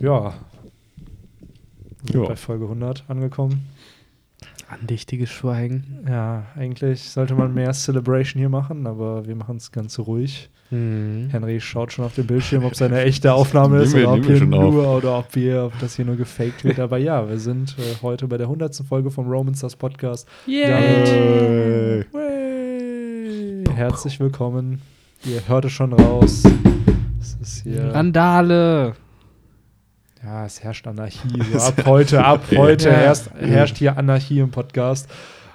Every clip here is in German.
Ja. Wir sind Ja. bei Folge 100 angekommen. Andächtiges Schweigen. Ja, eigentlich sollte man mehr Celebration hier machen, aber wir machen es ganz ruhig. Hm. Henry schaut schon auf dem Bildschirm, ob es eine echte Aufnahme ist wir- oder ob, hier auf. nur, oder ob, wir, ob das hier nur gefaked wird. Aber ja, wir sind äh, heute bei der 100. Folge vom Romans das Podcast. Yay. Wey. Herzlich willkommen. Ihr hört es schon raus. Es ist hier. Randale. Ja, es herrscht Anarchie. So ab heute, ab heute Ja. herrscht, herrscht hier Anarchie im Podcast.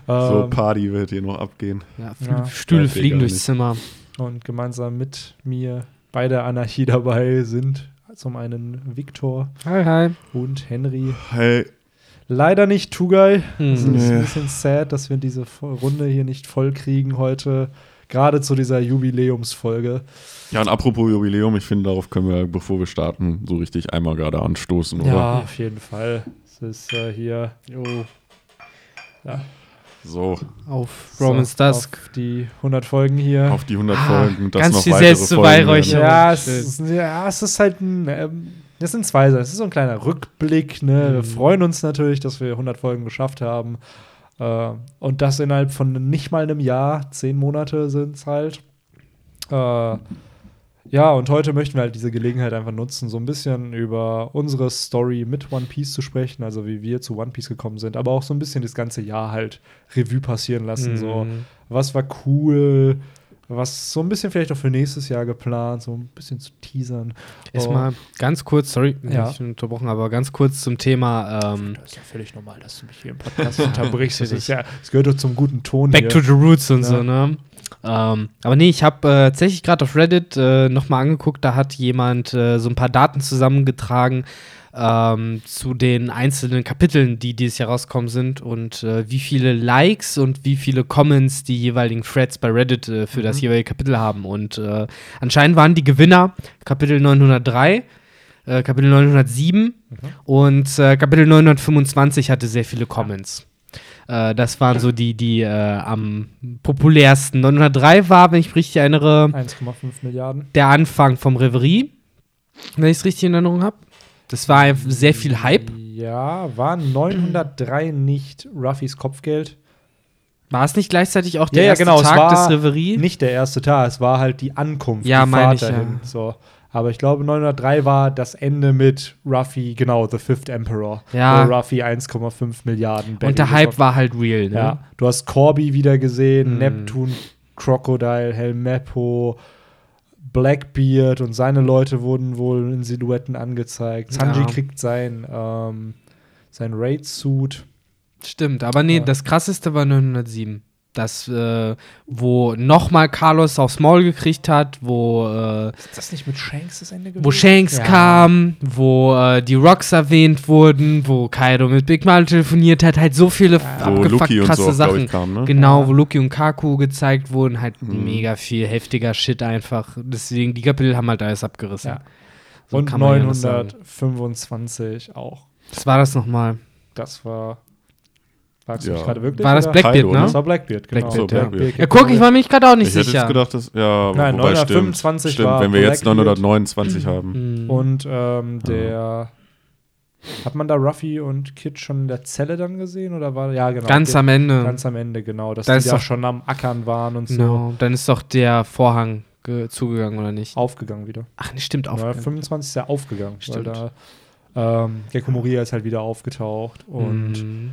So Ähm, Party wird hier noch abgehen. Ja, Ja. Stühle fliegen durchs nicht. Zimmer. und gemeinsam mit mir bei der Anarchie dabei sind zum einen Viktor Hi, hi. und Henry. Hey, Leider nicht Tugay. Es Hm. ist ein bisschen sad, dass wir diese Runde hier nicht voll kriegen heute. Gerade zu dieser Jubiläumsfolge. ja, und apropos Jubiläum, ich finde, darauf können wir, bevor wir starten, so richtig einmal gerade anstoßen, oder? auf jeden Fall. Es ist äh, hier ja, So, Auf Romans Dusk. Auf die 100 Folgen hier. auf die 100 Ah, Folgen, dass ganz noch viel weitere selbst zu Folgen werden. Beihräucherung. Ja, es ist, ja, es ist halt ein. Ähm, das sind zwei Sachen. Es ist so ein kleiner Rückblick. Ne? Wir Mhm. freuen uns natürlich, dass wir 100 Folgen geschafft haben. Äh, und das innerhalb von nicht mal einem Jahr. Zehn Monate sind es halt. Äh, ja, und heute möchten wir halt diese Gelegenheit einfach nutzen, so ein bisschen über unsere Story mit One Piece zu sprechen, also wie wir zu One Piece gekommen sind, aber auch so ein bisschen das ganze Jahr halt Revue passieren lassen. So, Mhm. was war cool, was so ein bisschen vielleicht auch für nächstes Jahr geplant, so ein bisschen zu teasern. Erstmal ganz kurz, sorry, Ja. ich bin unterbrochen, aber ganz kurz zum Thema ähm, Das ist ja völlig normal, dass du mich hier im Podcast unterbrichst. Das, ist ja, das gehört doch zum guten Ton Back to hier. the Roots und Ja. so, ne? Ähm, aber nee, ich habe äh, tatsächlich gerade auf Reddit äh, nochmal angeguckt, da hat jemand äh, so ein paar Daten zusammengetragen ähm, zu den einzelnen Kapiteln, die dieses Jahr rausgekommen sind und äh, wie viele Likes und wie viele Comments die jeweiligen Threads bei Reddit äh, für das Mhm. jeweilige Kapitel haben. Und äh, anscheinend waren die Gewinner Kapitel 903, äh, Kapitel 907 und äh, Kapitel 925 hatte sehr viele Comments. Äh, das waren so die, die äh, am populärsten. 903 war, wenn ich mich richtig erinnere, 1,5 Milliarden. der Anfang vom Reverie, wenn ich es richtig in Erinnerung habe. Das war sehr viel Hype. Ja, war 903 nicht Ruffys Kopfgeld? War es nicht gleichzeitig auch der Ja, ja, erste genau, es Tag war des Reverie? Nicht der erste Tag, es war halt die Ankunft, Ja, die Fahrt ich, ja. So. Aber ich glaube, 903 war das Ende mit Ruffy, genau, The Fifth Emperor. Ja. Wo Ruffy 1,5 Milliarden Und der Hype war halt real, ne? Ja, du hast Corby wieder gesehen, Mhm. Neptune, Crocodile, Helmeppo, Blackbeard und seine Leute wurden wohl in Silhouetten angezeigt. Sanji Ja. kriegt sein, ähm, sein Raid-Suit. Stimmt, aber nee, Ja. das krasseste war 907. Das, äh, wo nochmal Carlos aufs Maul gekriegt hat, wo, äh, Ist das nicht mit Shanks das Ende gewesen? wo Shanks Ja. kam, wo äh, die Rocks erwähnt wurden, wo Kaido mit Big Mom telefoniert hat, halt so viele Wo abgefuckt krasse so Sachen. kam, ne? Genau, Ja. wo Lucky und Kaku gezeigt wurden, halt Mhm. mega viel heftiger Shit einfach. Deswegen, die Kapitel haben halt alles abgerissen. Ja. So und kann man ja nicht sagen. 925 auch. Was war das nochmal? Das war. Sagst du Ja. mich gerade wirklich? War das? Blackbeard, Kaido, ne? Das war Blackbeard, genau. Blackbeard, ja. Blackbeard. Ja, guck, ich war mir nicht gerade auch nicht Ich hätte sicher. jetzt gedacht, dass, ja, Nein, wobei 925 stimmt. war Stimmt, wenn wir jetzt Blackbeard. 929 haben. Mhm. Und ähm, der. Hat man da Ruffy und Kid schon in der Zelle dann gesehen? Oder war ja genau. Ganz der- am Ende. Ganz am Ende, genau. Dass Da die ist da doch- schon am Ackern waren und so Genau, dann ist doch der Vorhang ge- zugegangen, oder nicht? aufgegangen wieder. Ach, nee, stimmt, Ja, aufgegangen. 25 ist ja aufgegangen. Stimmt. Weil da, ähm, Gekko Moria ist halt wieder aufgetaucht. Und Mhm.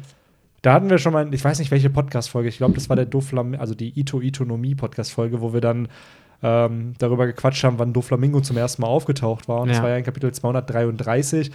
Da hatten wir schon mal, ich weiß nicht, welche Podcast-Folge, ich glaube, das war der Doflam, also die Ito-Itonomie-Podcast-Folge, wo wir dann ähm, darüber gequatscht haben, wann Doflamingo zum ersten Mal aufgetaucht war. Und das Ja. war ja in Kapitel 233.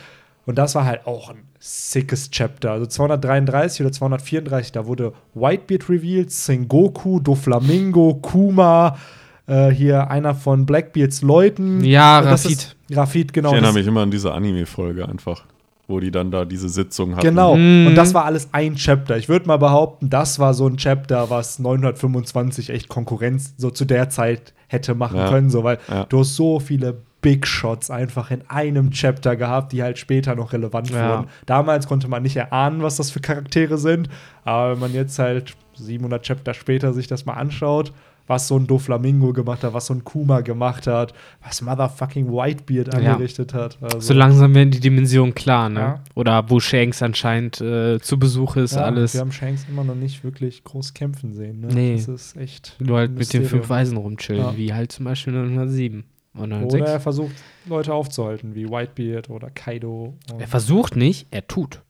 Und das war halt auch ein sickes Chapter. Also 233 oder 234, da wurde Whitebeard revealed, Sengoku, Doflamingo, Kuma, äh, hier einer von Blackbeards Leuten. Ja, das Rafid. Rafid, genau. ich erinnere das- mich immer an diese Anime-Folge einfach, wo die dann da diese Sitzung hatten. Genau. Mhm. Und das war alles ein Chapter. Ich würde mal behaupten, das war so ein Chapter, was 925 echt Konkurrenz so zu der Zeit hätte machen Ja. können, so weil Ja. du hast so viele Big Shots einfach in einem Chapter gehabt, die halt später noch relevant Ja. wurden. Damals konnte man nicht erahnen, was das für Charaktere sind, aber wenn man jetzt halt 700 Chapter später sich das mal anschaut, was so ein Doflamingo gemacht hat, was so ein Kuma gemacht hat, was Motherfucking Whitebeard Ja. angerichtet hat. Also, So langsam werden die Dimensionen klar, ne? Ja. Oder wo Shanks anscheinend äh, zu Besuch ist, ja, alles. Wir haben Shanks immer noch nicht wirklich groß kämpfen sehen. Ne? Nee. Das ist echt. Nur halt ein mit den Mysterium. fünf Weisen rumchillen, Ja. wie halt zum Beispiel 907 und 906. Oder er versucht, Leute aufzuhalten, wie Whitebeard oder Kaido. Er versucht nicht, er tut.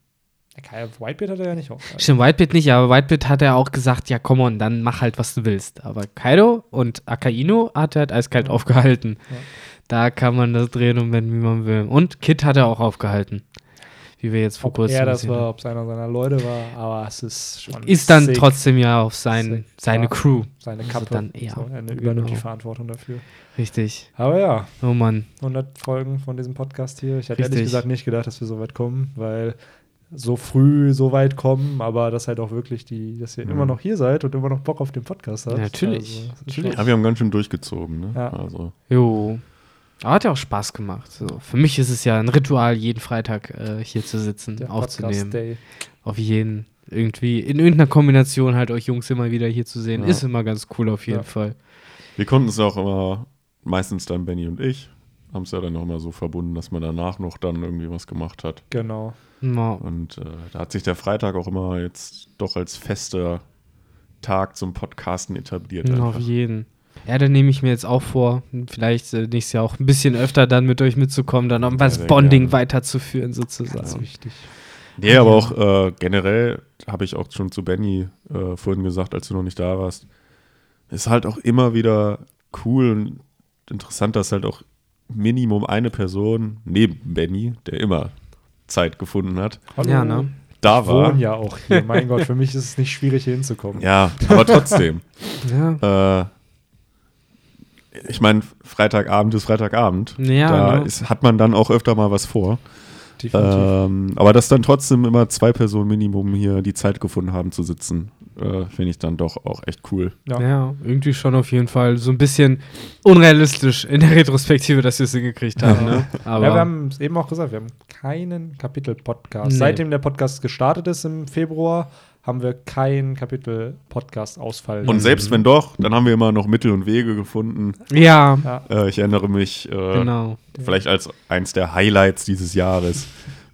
Whitebeard hat er ja nicht aufgehalten. Stimmt, Whitebeard nicht, aber Whitebeard hat er auch gesagt, ja, komm on, dann mach halt, was du willst. Aber Kaido und Akainu hat er halt eiskalt aufgehalten. Ja. Da kann man das drehen und wenden, wie man will. Und Kid hat er auch aufgehalten. Wie wir jetzt vor Ob kurzem er das war, ob es einer seiner Leute war, aber es ist schon. Ist dann sick. trotzdem ja auf sein, seine Ja. Crew. seine Also Kappe. dann eher. So, er Genau. übernimmt die Verantwortung dafür. Richtig. Aber ja, Oh Mann. 100 Folgen von diesem Podcast hier. Ich hätte Richtig. ehrlich gesagt nicht gedacht, dass wir so weit kommen, weil so früh so weit kommen, aber dass halt auch wirklich die, dass ihr Mhm. immer noch hier seid und immer noch Bock auf den Podcast habt. Ja, natürlich. Also, Natürlich. Ja, wir haben ganz schön durchgezogen, ne? Ja. Also, Jo. Aber hat ja auch Spaß gemacht. So. Für mich ist es ja ein Ritual, jeden Freitag äh, hier zu sitzen, der aufzunehmen. Podcast Day. Auf jeden. Irgendwie, in irgendeiner Kombination halt euch Jungs immer wieder hier zu sehen, Ja. ist immer ganz cool auf jeden Ja. Fall. wir konnten es auch immer, meistens dann Benny und ich, haben es ja dann noch immer so verbunden, dass man danach noch dann irgendwie was gemacht hat. Genau. Ja. Und äh, da hat sich der Freitag auch immer jetzt doch als fester Tag zum Podcasten etabliert. Auf einfach. jeden. Ja, dann nehme ich mir jetzt auch vor, vielleicht äh, nächstes Jahr auch ein bisschen öfter dann mit euch mitzukommen, dann um was Bonding gerne. weiterzuführen sozusagen. Ganz wichtig. Nee, aber auch äh, generell habe ich auch schon zu Benny äh, vorhin gesagt, als du noch nicht da warst, ist halt auch immer wieder cool und interessant, dass halt auch Minimum eine Person neben Benny, der immer Zeit gefunden hat, Hallo. Ja, ne? da Ich war. wohne ja auch hier. Mein Gott, für mich ist es nicht schwierig, hier hinzukommen. Ja, aber trotzdem. Ja. äh, ich meine, Freitagabend ist Freitagabend. Ja, da ne? ist, hat man dann auch öfter mal was vor. Definitiv. Ähm, aber dass dann trotzdem immer zwei Personen Minimum hier die Zeit gefunden haben zu sitzen, äh, finde ich dann doch auch echt cool. ja. Ja, irgendwie schon auf jeden Fall so ein bisschen unrealistisch in der Retrospektive, dass wir es hingekriegt haben. Ne? Aber ja, wir haben es eben auch gesagt, wir haben keinen Kapitel-Podcast. Nee. Seitdem der Podcast gestartet ist im Februar, haben wir keinen Kapitel-Podcast ausfallen. Und selbst wenn doch, dann haben wir immer noch Mittel und Wege gefunden. ja, Ja, Äh, ich erinnere mich äh, genau. vielleicht als eins der Highlights dieses Jahres,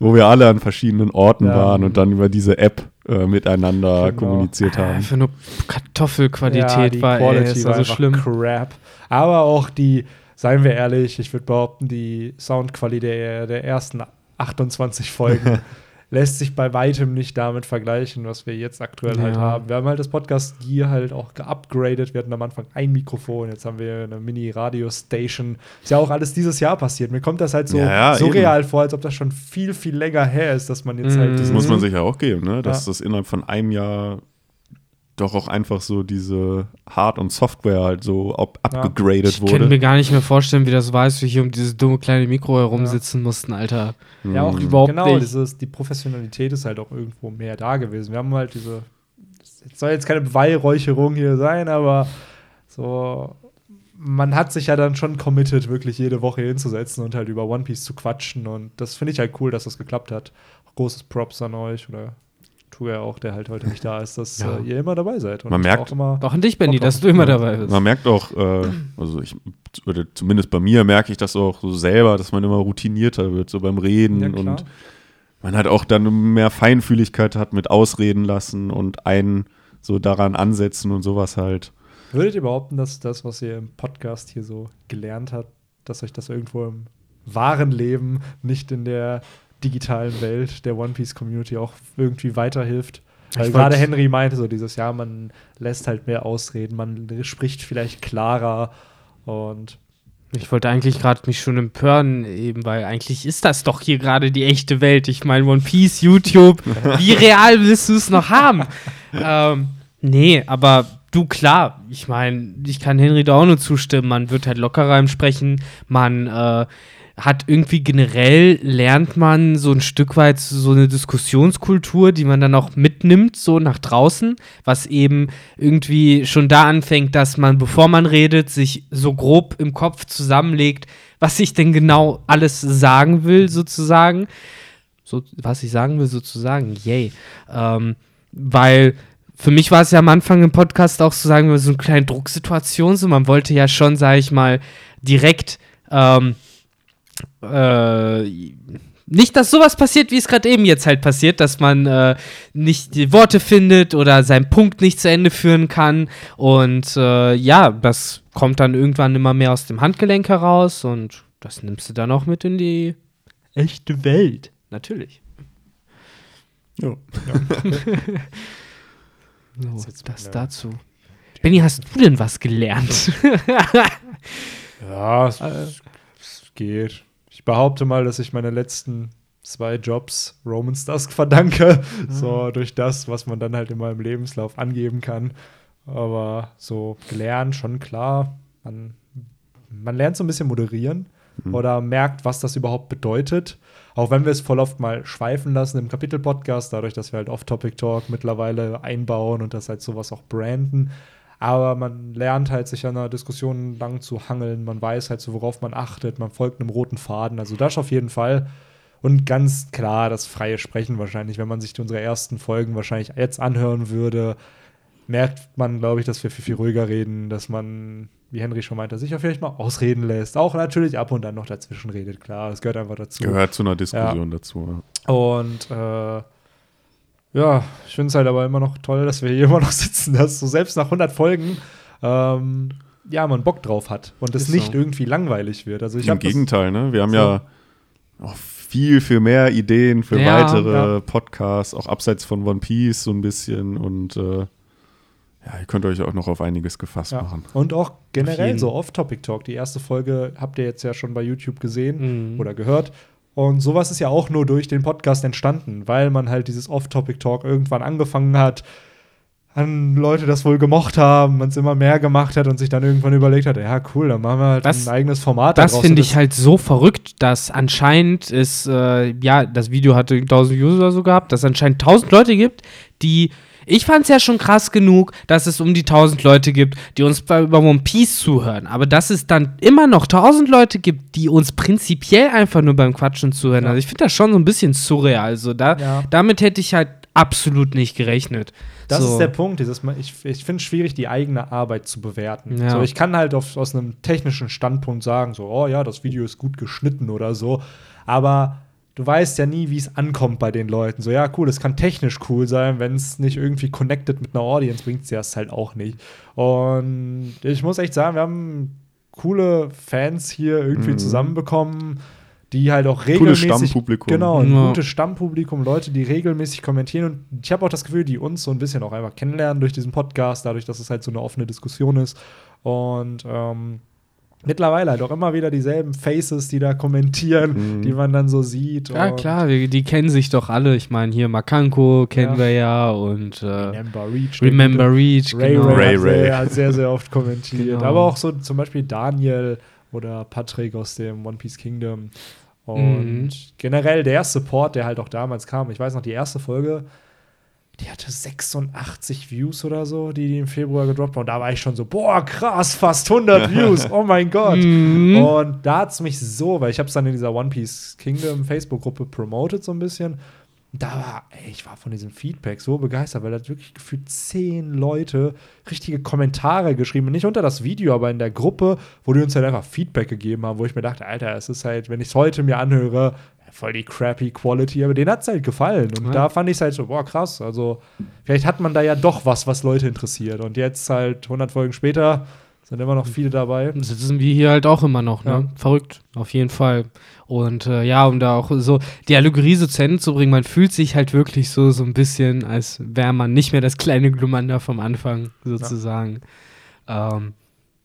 wo wir alle an verschiedenen Orten Ja. waren und dann über diese App äh, miteinander Genau. kommuniziert haben. Einfach nur Kartoffelqualität die war, ey, Quality ist war also schlimm. Crap. Aber auch die, seien wir ehrlich, ich würde behaupten, die Soundqualität der, der ersten 28 Folgen lässt sich bei weitem nicht damit vergleichen, was wir jetzt aktuell halt Ja. haben. Wir haben halt das Podcast Gear halt auch geupgradet. Wir hatten am Anfang ein Mikrofon, jetzt haben wir eine Mini-Radio-Station. Ist ja auch alles dieses Jahr passiert. Mir kommt das halt so Ja, ja, surreal vor, als ob das schon viel, viel länger her ist, dass man jetzt Mhm. halt Das muss man sich ja auch geben, ne? dass das innerhalb von einem Jahr doch auch einfach so diese Hard- und Software halt so ab Ja. abgegradet Ich könnte wurde. mir gar nicht mehr vorstellen, wie das war, als wir hier um dieses dumme kleine Mikro herumsitzen mussten, Alter. Ja, auch Mhm. überhaupt genau, nicht. Dieses, die Professionalität ist halt auch irgendwo mehr da gewesen. Wir haben halt diese, es soll jetzt keine Beweihräucherung hier sein, aber so, man hat sich ja dann schon committed, wirklich jede Woche hinzusetzen und halt über One Piece zu quatschen und das finde ich halt cool, dass das geklappt hat. Großes Props an euch oder tu ja auch, der halt heute nicht da ist, dass Ja. äh, ihr immer dabei seid. Und Man merkt- auch immer, Auch an dich, Benny, dass du immer dabei bist. Man merkt auch, äh, also ich, oder zumindest bei mir merke ich das auch so selber, dass man immer routinierter wird, so beim Reden ja, und man hat auch dann mehr Feinfühligkeit hat mit Ausreden lassen und einen so daran ansetzen und sowas halt. Würdet ihr behaupten, dass das, was ihr im Podcast hier so gelernt habt, dass euch das irgendwo im wahren Leben, nicht in der digitalen Welt der One Piece Community auch irgendwie weiterhilft? Weil gerade Henry meinte so dieses Jahr, man lässt halt mehr ausreden, man spricht vielleicht klarer und Ich wollte eigentlich gerade mich schon empören, eben, weil eigentlich ist das doch hier gerade die echte Welt. Ich meine, One Piece, YouTube, wie real willst du es noch haben? ähm, nee, aber du, klar, ich meine, ich kann Henry da auch nur zustimmen. Man wird halt lockerer im Sprechen, man äh, hat irgendwie generell, lernt man so ein Stück weit so eine Diskussionskultur, die man dann auch mitnimmt, so nach draußen, was eben irgendwie schon da anfängt, dass man, bevor man redet, sich so grob im Kopf zusammenlegt, was ich denn genau alles sagen will, sozusagen. So, was ich sagen will, sozusagen, yay. Ähm, weil für mich war es ja am Anfang im Podcast auch so, sagen wir, so eine kleine Drucksituation. So, man wollte ja schon, sage ich mal, direkt ähm, äh, nicht, dass sowas passiert, wie es gerade eben jetzt halt passiert, dass man äh, nicht die Worte findet oder seinen Punkt nicht zu Ende führen kann. Und äh, ja, das kommt dann irgendwann immer mehr aus dem Handgelenk heraus und das nimmst du dann auch mit in die echte Welt. Natürlich. Ja. So, das dazu. Benny, hast du denn was gelernt? Ja, es, Äh. es geht. Ich behaupte mal, dass ich meine letzten zwei Jobs Roman's Dusk verdanke. So durch das, was man dann halt in meinem Lebenslauf angeben kann. Aber so gelernt, schon klar. Man, man lernt so ein bisschen moderieren oder merkt, was das überhaupt bedeutet. Auch wenn wir es voll oft mal schweifen lassen im Kapitel-Podcast, dadurch, dass wir halt Off-Topic-Talk mittlerweile einbauen und das halt sowas auch branden. Aber man lernt halt, sich an einer Diskussion lang zu hangeln. Man weiß halt so, worauf man achtet. Man folgt einem roten Faden. Also das auf jeden Fall. Und ganz klar das freie Sprechen wahrscheinlich. Wenn man sich unsere ersten Folgen wahrscheinlich jetzt anhören würde, merkt man, glaube ich, dass wir viel, viel ruhiger reden, dass man, wie Henry schon meinte, sich auch vielleicht mal ausreden lässt. Auch natürlich ab und an noch dazwischen redet. Klar, das gehört einfach dazu. Gehört zu einer Diskussion dazu. Und äh, ja, ich finde es halt aber immer noch toll, dass wir hier immer noch sitzen, dass so selbst nach 100 Folgen ähm, ja, man Bock drauf hat und es nicht so. irgendwie langweilig wird. Also ich Im Gegenteil, ne? Wir haben So. ja auch viel, viel mehr Ideen für Ja, weitere ja. Podcasts, auch abseits von One Piece so ein bisschen. Und äh, ja, ihr könnt euch auch noch auf einiges gefasst ja. machen. und auch generell so Off-Topic-Talk. Die erste Folge habt ihr jetzt ja schon bei YouTube gesehen Mhm. oder gehört. Und sowas ist ja auch nur durch den Podcast entstanden, weil man halt dieses Off-Topic-Talk irgendwann angefangen hat, an Leute das wohl gemocht haben, man es immer mehr gemacht hat und sich dann irgendwann überlegt hat, ja cool, dann machen wir halt Das- ein eigenes Format. Das finde ich halt so verrückt, dass anscheinend ist, äh, ja, das Video hatte 1000 Views oder so gehabt, dass es anscheinend 1000 Leute gibt, die. Ich fand es ja schon krass genug, dass es um die 1000 Leute gibt, die uns bei, über One Piece zuhören. Aber dass es dann immer noch 1000 Leute gibt, die uns prinzipiell einfach nur beim Quatschen zuhören. Ja. Also ich finde das schon so ein bisschen surreal. Also da, Ja. damit hätte ich halt absolut nicht gerechnet. Das so. ist der Punkt. Dieses, ich ich finde es schwierig, die eigene Arbeit zu bewerten. Ja. So, ich kann halt auf, aus einem technischen Standpunkt sagen, so, oh ja, das Video ist gut geschnitten oder so. Aber du weißt ja nie, wie es ankommt bei den Leuten. So, ja, cool, es kann technisch cool sein, wenn es nicht irgendwie connected mit einer Audience bringt, es ja es halt auch nicht. Und ich muss echt sagen, wir haben coole Fans hier irgendwie Mhm. zusammenbekommen, die halt auch Cooles regelmäßig Stammpublikum. Genau, ein Ja. gutes Stammpublikum, Leute, die regelmäßig kommentieren. Und ich habe auch das Gefühl, die uns so ein bisschen auch einfach kennenlernen durch diesen Podcast, dadurch, dass es halt so eine offene Diskussion ist. Und ähm, mittlerweile halt auch immer wieder dieselben Faces, die da kommentieren, Mhm. die man dann so sieht. Ja, Und klar, die, die kennen sich doch alle. Ich meine, hier Makanko kennen Ja. wir ja und äh, Remember Reach. Remember Reach, Ray genau. Ray, Ray hat, Ray. Sehr, hat sehr, sehr oft kommentiert. Genau. Aber auch so zum Beispiel Daniel oder Patrick aus dem One Piece Kingdom. Und Mhm. generell der Support, der halt auch damals kam. Ich weiß noch, die erste Folge, die hatte 86 Views oder so, die, die im Februar gedroppt. Und da war ich schon so, boah, krass, fast 100 Views. Oh mein Gott. Mhm. Und da hat es mich so, weil ich habe es dann in dieser One Piece Kingdom Facebook-Gruppe promoted so ein bisschen. Da war, ey, ich war von diesem Feedback so begeistert, weil da wirklich gefühlt zehn Leute richtige Kommentare geschrieben. Nicht unter das Video, aber in der Gruppe, wo die uns halt einfach Feedback gegeben haben, wo ich mir dachte, Alter, es ist halt, wenn ich es heute mir anhöre, voll die crappy Quality, aber denen hat es halt gefallen. Und Ja. da fand ich es halt so, boah, krass. Also, vielleicht hat man da ja doch was, was Leute interessiert. Und jetzt halt 100 Folgen später sind immer noch viele dabei. sitzen wir hier halt auch immer noch, ne? Ja. Verrückt, auf jeden Fall. Und äh, ja, um da auch so die Allegorie so zu Ende zu bringen, man fühlt sich halt wirklich so, so ein bisschen, als wäre man nicht mehr das kleine Glumanda vom Anfang, sozusagen. Ja. Ähm,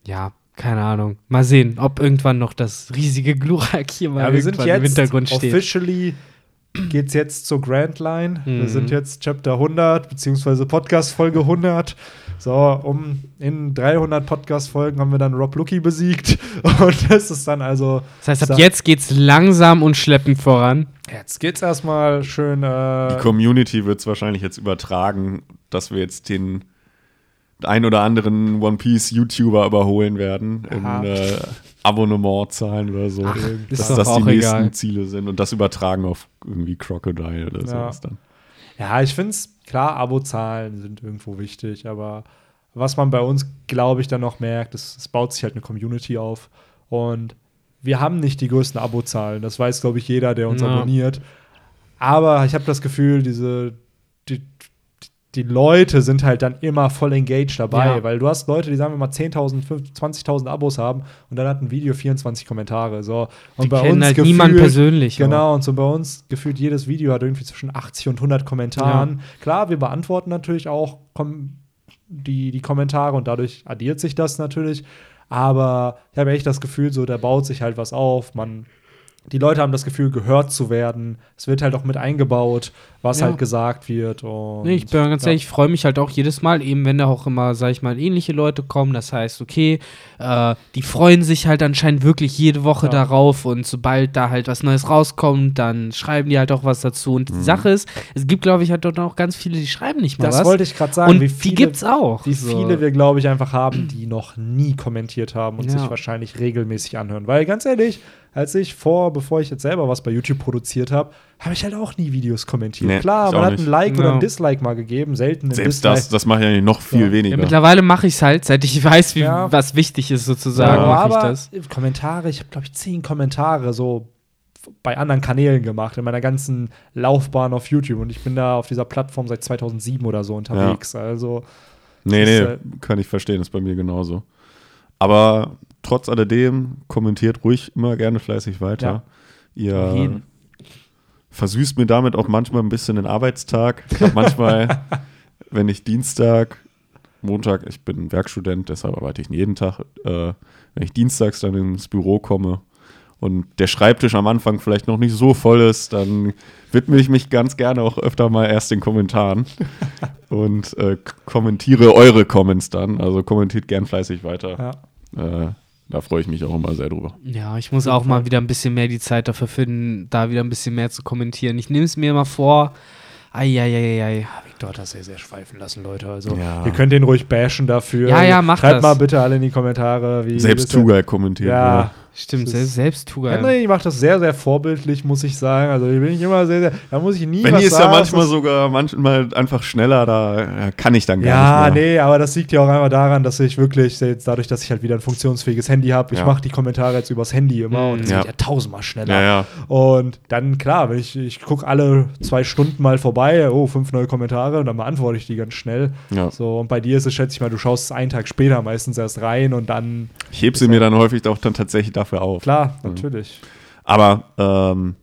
ja, keine Ahnung. Mal sehen, ob irgendwann noch das riesige Glurak hier mal Ja, wir sind irgendwann im jetzt Hintergrund steht. officially geht's jetzt zur Grand Line. Mhm. Wir sind jetzt Chapter 100 beziehungsweise Podcast Folge 100. So, um in 300 Podcast Folgen haben wir dann Rob Lucky besiegt und das ist dann also Das heißt, ab Sa- jetzt geht's langsam und schleppend voran. jetzt geht's erstmal schön äh, Die Community wird es wahrscheinlich jetzt übertragen, dass wir jetzt den ein oder anderen One Piece YouTuber überholen werden Aha. in äh, Abonnementzahlen oder so. Ach, dass das die auch nächsten egal. Ziele sind und das übertragen auf irgendwie Crocodile oder Ja. sowas dann. Ja, ich finde es, klar, Abozahlen sind irgendwo wichtig, aber was man bei uns, glaube ich, dann noch merkt, ist, es baut sich halt eine Community auf. Und wir haben nicht die größten Abozahlen. Das weiß, glaube ich, jeder, der uns Ja. abonniert. Aber ich habe das Gefühl, diese, die, die Leute sind halt dann immer voll engaged dabei, Ja. weil du hast Leute, die sagen wir mal 10.000, 5 20.000 Abos haben und dann hat ein Video 24 Kommentare. So. Und Die kennen halt gefühlt- niemand persönlich. Genau, und so bei uns gefühlt jedes Video hat irgendwie zwischen 80 und 100 Kommentaren. Klar, wir beantworten natürlich auch die, die Kommentare und dadurch addiert sich das natürlich. Aber ich habe echt das Gefühl, so da baut sich halt was auf. Man, die Leute haben das Gefühl, gehört zu werden. Es wird halt auch mit eingebaut, was Ja. halt gesagt wird. Und Nee, ich bin ganz ja. ehrlich, ich freue mich halt auch jedes Mal, eben wenn da auch immer, sag ich mal, ähnliche Leute kommen. Das heißt, okay, äh, die freuen sich halt anscheinend wirklich jede Woche Ja. darauf und sobald da halt was Neues rauskommt, dann schreiben die halt auch was dazu. Und die Sache ist, es gibt, glaube ich, halt auch noch ganz viele, die schreiben nicht mal Das was. wollte ich gerade sagen. und wie die viele, gibt's auch. Wie So. viele wir, glaube ich, einfach haben, die noch nie kommentiert haben und Ja. sich wahrscheinlich regelmäßig anhören. Weil ganz ehrlich, als ich vor, bevor ich jetzt selber was bei YouTube produziert habe, habe ich halt auch nie Videos kommentiert. Nee, Klar, ich man hat nicht. ein Like oder Ja. ein Dislike mal gegeben, selten ein Selbst Dislike. das, das mache ich eigentlich noch viel Ja. ja, weniger. mittlerweile mache ich es halt, seit ich weiß, wie, Ja. was wichtig ist, sozusagen, Ja, ich aber das. Kommentare, ich habe, glaube ich, zehn Kommentare so bei anderen Kanälen gemacht, in meiner ganzen Laufbahn auf YouTube. Und ich bin da auf dieser Plattform seit 2007 oder so unterwegs. Also, Nee, nee, ist, äh, kann ich verstehen, ist bei mir genauso. Aber trotz alledem, kommentiert ruhig immer gerne fleißig weiter. Ihr jeden. versüßt mir damit auch manchmal ein bisschen den Arbeitstag. Ich hab manchmal, wenn ich Dienstag, Montag, ich bin Werkstudent, deshalb arbeite ich jeden Tag, äh, wenn ich dienstags dann ins Büro komme und der Schreibtisch am Anfang vielleicht noch nicht so voll ist, dann widme ich mich ganz gerne auch öfter mal erst den Kommentaren und äh, kommentiere eure Comments dann. Also kommentiert gern fleißig weiter. ja. Äh, da freue ich mich auch immer sehr drüber. Ja, ich muss auch mal wieder ein bisschen mehr die Zeit dafür finden, da wieder ein bisschen mehr zu kommentieren. Ich nehme es mir mal vor. Eieieiei. Victor hat das sehr, sehr schweifen lassen, Leute. Also, Ja. ihr könnt den ruhig bashen dafür. Ja, ja, macht Schreibt das. mal bitte alle in die Kommentare, wie. Selbst Tugai kommentiert. Ja, Stimmt, selbst, selbst Tugai. Henry macht das sehr, sehr vorbildlich, muss ich sagen. Also, ich bin ich immer sehr, sehr. Da muss ich nie. Benny was ist ja sagen, manchmal das- sogar manchmal einfach schneller, da ja, kann ich dann gar Ja, nicht mehr. nee, aber das liegt ja auch einmal daran, dass ich wirklich, jetzt dadurch, dass ich halt wieder ein funktionsfähiges Handy habe, ich Ja. mache die Kommentare jetzt übers Handy immer Mhm. und das Ja. geht ja tausendmal schneller. Ja, ja. Und dann, klar, wenn ich, ich gucke alle zwei Stunden mal vorbei, oh, fünf neue Kommentare und dann beantworte ich die ganz schnell. ja. So, und bei dir ist es, schätze ich mal, du schaust es einen Tag später meistens erst rein und dann, Ich heb sie mir dann häufig auch dann tatsächlich dafür auf. klar, Mhm. natürlich. Aber ähm,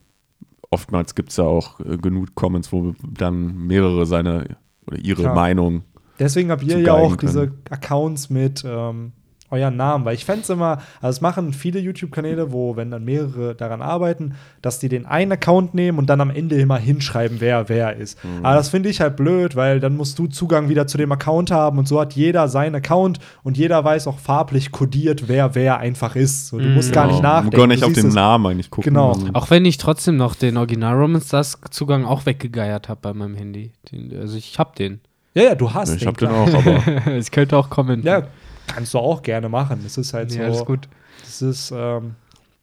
oftmals gibt es ja auch äh, genug Comments, wo dann mehrere seine oder ihre Klar. Meinung. Deswegen habt ihr ja auch geigen diese können. Accounts mit ähm, euren Namen, weil ich fände es immer, also es machen viele YouTube-Kanäle, wo, wenn dann mehrere daran arbeiten, dass die den einen Account nehmen und dann am Ende immer hinschreiben, wer wer ist. Mhm. Aber das finde ich halt blöd, weil dann musst du Zugang wieder zu dem Account haben und so hat jeder seinen Account und jeder weiß auch farblich kodiert, wer wer einfach ist. So, du musst gar nicht Genau. nachdenken. Gar nicht du auf den Namen eigentlich gucken. Genau. sondern- Auch wenn ich trotzdem noch den Original Roman Stars Zugang auch weggegeiert habe bei meinem Handy. Den, also ich hab den. Ja, ja, du hast Ich hab den klar. auch, aber es könnte auch kommen. Ja, kannst du auch gerne machen. Das ist halt ja, so. alles gut. Das ist, ähm,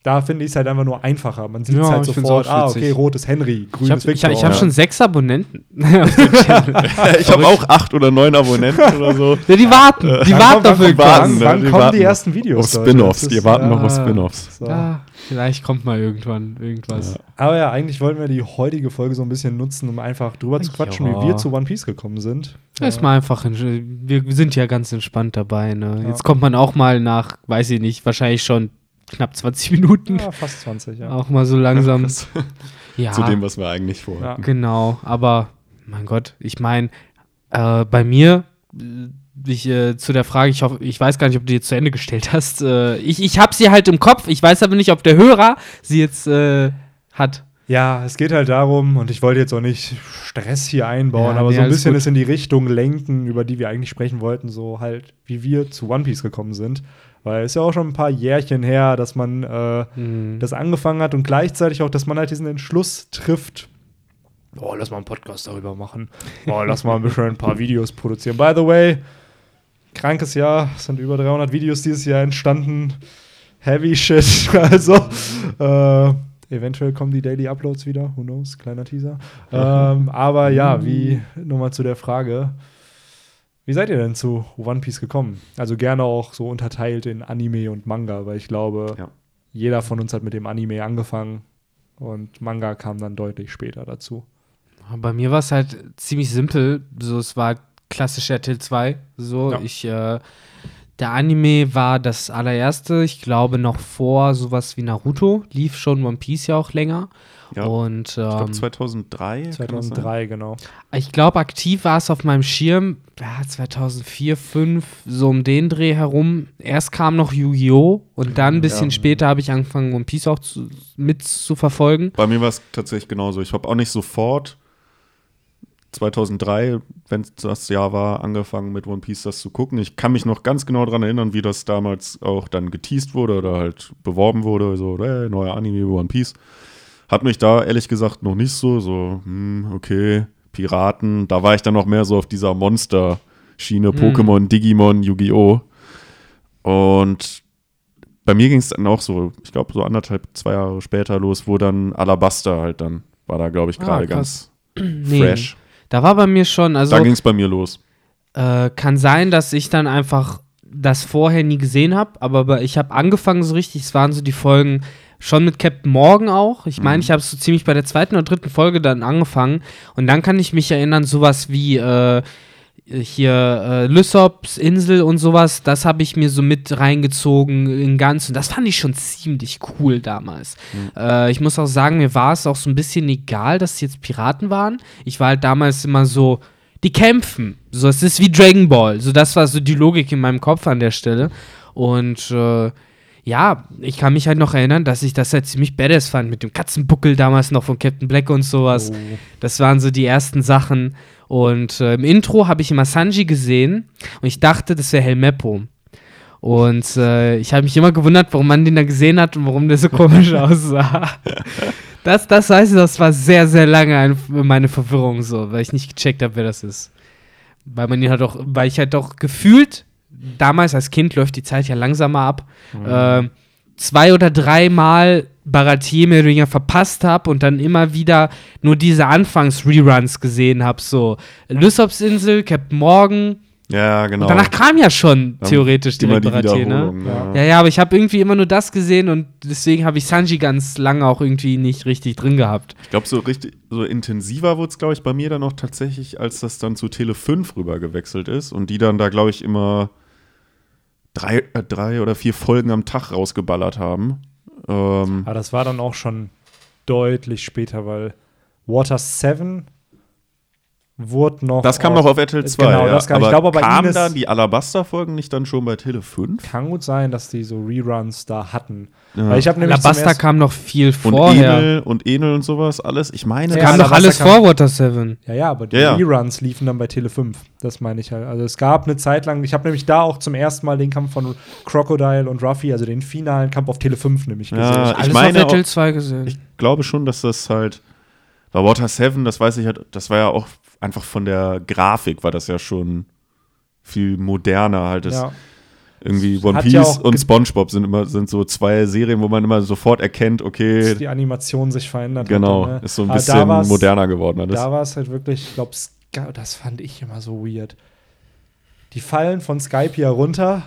da finde ich es halt einfach nur einfacher. Man sieht Ja, es halt ich find's sofort, ah, okay, rot ist Henry, grün Ich habe ist ich, Victor. ich hab Ja. schon sechs Abonnenten. auf dem Channel. ich habe auch acht oder neun Abonnenten oder so. ja, die warten. Die Wann warten auf irgendwas. warten, wann, wann Die kommen die noch ersten Videos? Auf Leute? Spin-offs, die ist, warten noch auf äh, Spin-offs. So. Ja, vielleicht kommt mal irgendwann irgendwas. Aber ja, eigentlich wollten wir die heutige Folge so ein bisschen nutzen, um einfach drüber zu quatschen, Ja. wie wir zu One Piece gekommen sind. Erstmal einfach, in, wir sind ja ganz entspannt dabei. Ne? Ja. Jetzt kommt man auch mal nach, weiß ich nicht, wahrscheinlich schon knapp 20 Minuten. Ja, fast 20, ja. Auch mal so langsam. ja, Zu dem, was wir eigentlich vorhatten. genau. Aber, mein Gott, ich meine, äh, bei mir, äh, ich, äh, zu der Frage, ich hoffe, ich weiß gar nicht, ob du die jetzt zu Ende gestellt hast. Äh, ich ich habe sie halt im Kopf. Ich weiß aber nicht, ob der Hörer sie jetzt äh, hat. Ja, es geht halt darum, und ich wollte jetzt auch nicht Stress hier einbauen, Ja, aber nee, so ein bisschen gut. es in die Richtung lenken, über die wir eigentlich sprechen wollten, so halt, wie wir zu One Piece gekommen sind. Weil es ist ja auch schon ein paar Jährchen her, dass man äh, Hm. das angefangen hat und gleichzeitig auch, dass man halt diesen Entschluss trifft. Boah, lass mal einen Podcast darüber machen. Boah, lass mal ein bisschen ein paar Videos produzieren. By the way, krankes Jahr, es sind über 300 Videos dieses Jahr entstanden. Heavy Shit. Also, äh, Eventuell kommen die Daily Uploads wieder, who knows, kleiner Teaser. ähm, aber ja, wie, nochmal zu der Frage, wie seid ihr denn zu One Piece gekommen? Also gerne auch so unterteilt in Anime und Manga, weil ich glaube, Ja. jeder von uns hat mit dem Anime angefangen und Manga kam dann deutlich später dazu. Bei mir war es halt ziemlich simpel. So, es war klassisch RTL 2. So, Ja. ich, äh, der Anime war das allererste. Ich glaube, noch vor sowas wie Naruto lief schon One Piece ja auch länger. Ja. Und Ich glaube ähm, 2003. kann das sein? 2003, genau. ich glaube, aktiv war es auf meinem Schirm ja, 2004, 2005, so um den Dreh herum. Erst kam noch Yu-Gi-Oh! und dann ein bisschen Ja. später habe ich angefangen, One Piece auch zu, mit zu verfolgen. Bei mir war es tatsächlich genauso. Ich habe auch nicht sofort 2003, wenn es das Jahr war, angefangen mit One Piece das zu gucken. Ich kann mich noch ganz genau daran erinnern, wie das damals auch dann geteased wurde oder halt beworben wurde, so, hey, neuer Anime über One Piece. Hat mich da ehrlich gesagt noch nicht so, so, hm, okay, Piraten. Da war ich dann noch mehr so auf dieser Monster-Schiene, Pokémon, Digimon, Yu-Gi-Oh! Und bei mir ging es dann auch so, ich glaube, so anderthalb, zwei Jahre später los, wo dann Alabaster halt dann, war da, glaube ich, Ah, gerade krass. ganz Nee, fresh. Da war bei mir schon, also da ging es bei mir los. Äh, kann sein, dass ich dann einfach das vorher nie gesehen habe, aber ich habe angefangen so richtig, es waren so die Folgen schon mit Captain Morgan auch. Ich meine, ich habe so ziemlich bei der zweiten oder dritten Folge dann angefangen und dann kann ich mich erinnern, sowas wie äh, hier äh, Lysops Insel und sowas, das habe ich mir so mit reingezogen in ganz und das fand ich schon ziemlich cool damals. Äh, ich muss auch sagen, mir war es auch so ein bisschen egal, dass es jetzt Piraten waren. Ich war halt damals immer so, die kämpfen. So, es ist wie Dragon Ball. So, das war so die Logik in meinem Kopf an der Stelle. Und äh, ja, ich kann mich halt noch erinnern, dass ich das halt ziemlich badass fand mit dem Katzenbuckel damals noch von Captain Black und sowas. Oh. Das waren so die ersten Sachen. Und äh, im Intro habe ich immer Sanji gesehen und ich dachte, das wäre Helmeppo. Und äh, ich habe mich immer gewundert, warum man den da gesehen hat und warum der so komisch aussah. Das, das ich, das war sehr, sehr lange ein, meine Verwirrung so, weil ich nicht gecheckt habe, wer das ist. Weil man ihn halt auch, weil ich halt auch gefühlt, damals als Kind läuft die Zeit ja langsamer ab, äh, zwei oder dreimal Baratier mehr oder weniger verpasst habe und dann immer wieder nur diese Anfangs-Reruns gesehen habe, so Lysops Insel, Captain Morgan, Ja, genau. und danach kam ja schon Dann theoretisch die Baratier, ne? Ja. Ja, ja, aber ich habe irgendwie immer nur das gesehen und deswegen habe ich Sanji ganz lange auch irgendwie nicht richtig drin gehabt. Ich glaube, so richtig, so intensiver wurde es, glaube ich, bei mir dann auch tatsächlich, als das dann zu Tele 5 rüber gewechselt ist und die dann da, glaube ich, immer drei, äh, drei oder vier Folgen am Tag rausgeballert haben. Ähm, Aber das war dann auch schon deutlich später, weil Water 7 wurde noch. das kam auf- noch auf RTL 2, Genau, ja. das kam. aber ich glaube, bei kamen Ines dann die Alabaster-Folgen nicht dann schon bei Tele 5? kann gut sein, dass die so Reruns da hatten. Ja. Weil ich habe nämlich ersten- kam noch viel Und vorher. Enel und Enel und sowas, alles. Ich meine, Ja, kam doch Alabasta alles kam- vor Water 7. Ja, ja, aber die Ja, ja. Reruns liefen dann bei Tele 5. Das meine ich halt. Also es gab eine Zeit lang, ich habe nämlich da auch zum ersten Mal den Kampf von Crocodile und Ruffy, also den finalen Kampf auf Tele 5 nämlich Ja, gesehen. Ich Alles meine auf RTL auch- 2 gesehen. ich glaube schon, dass das halt bei Water 7, das weiß ich halt, das war ja auch einfach von der Grafik, war das ja schon viel moderner halt. Das ja. Irgendwie One hat Piece ja und ge- SpongeBob sind immer sind so zwei Serien, wo man immer sofort erkennt, dass okay, die Animation sich verändert genau, dann, ne? ist so ein Aber bisschen moderner geworden alles. Da war es halt wirklich, ich glaube, das fand ich immer so weird. Die fallen von Skype hier runter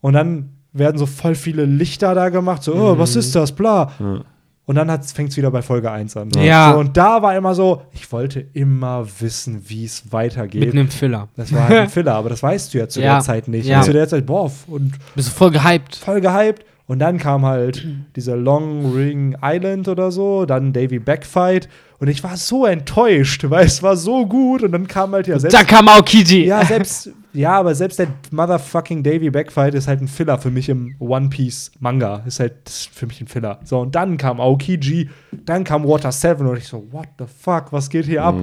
und dann werden so voll viele Lichter da gemacht, so, oh, was ist das, bla. Mhm. Ja. Und dann fängt es wieder bei Folge 1 an. Ja. So, und da war immer so, ich wollte immer wissen, wie es weitergeht. Mit einem Filler. Das war halt ein Filler, aber das weißt du ja zu Ja. der Zeit nicht. Ja. Und zu der Zeit, boah, und Bist du voll gehypt. voll gehypt. Und dann kam halt dieser Long Ring Island oder so, dann Davy Backfight. Und ich war so enttäuscht, weil es war so gut. Und dann kam halt ja selbst. Da kam Aokiji. Ja, selbst, ja, aber selbst der motherfucking Davy Backfight ist halt ein Filler für mich im One Piece Manga. Ist halt für mich ein Filler. So, und dann kam Aokiji, dann kam Water 7 und ich so, what the fuck, was geht hier ab?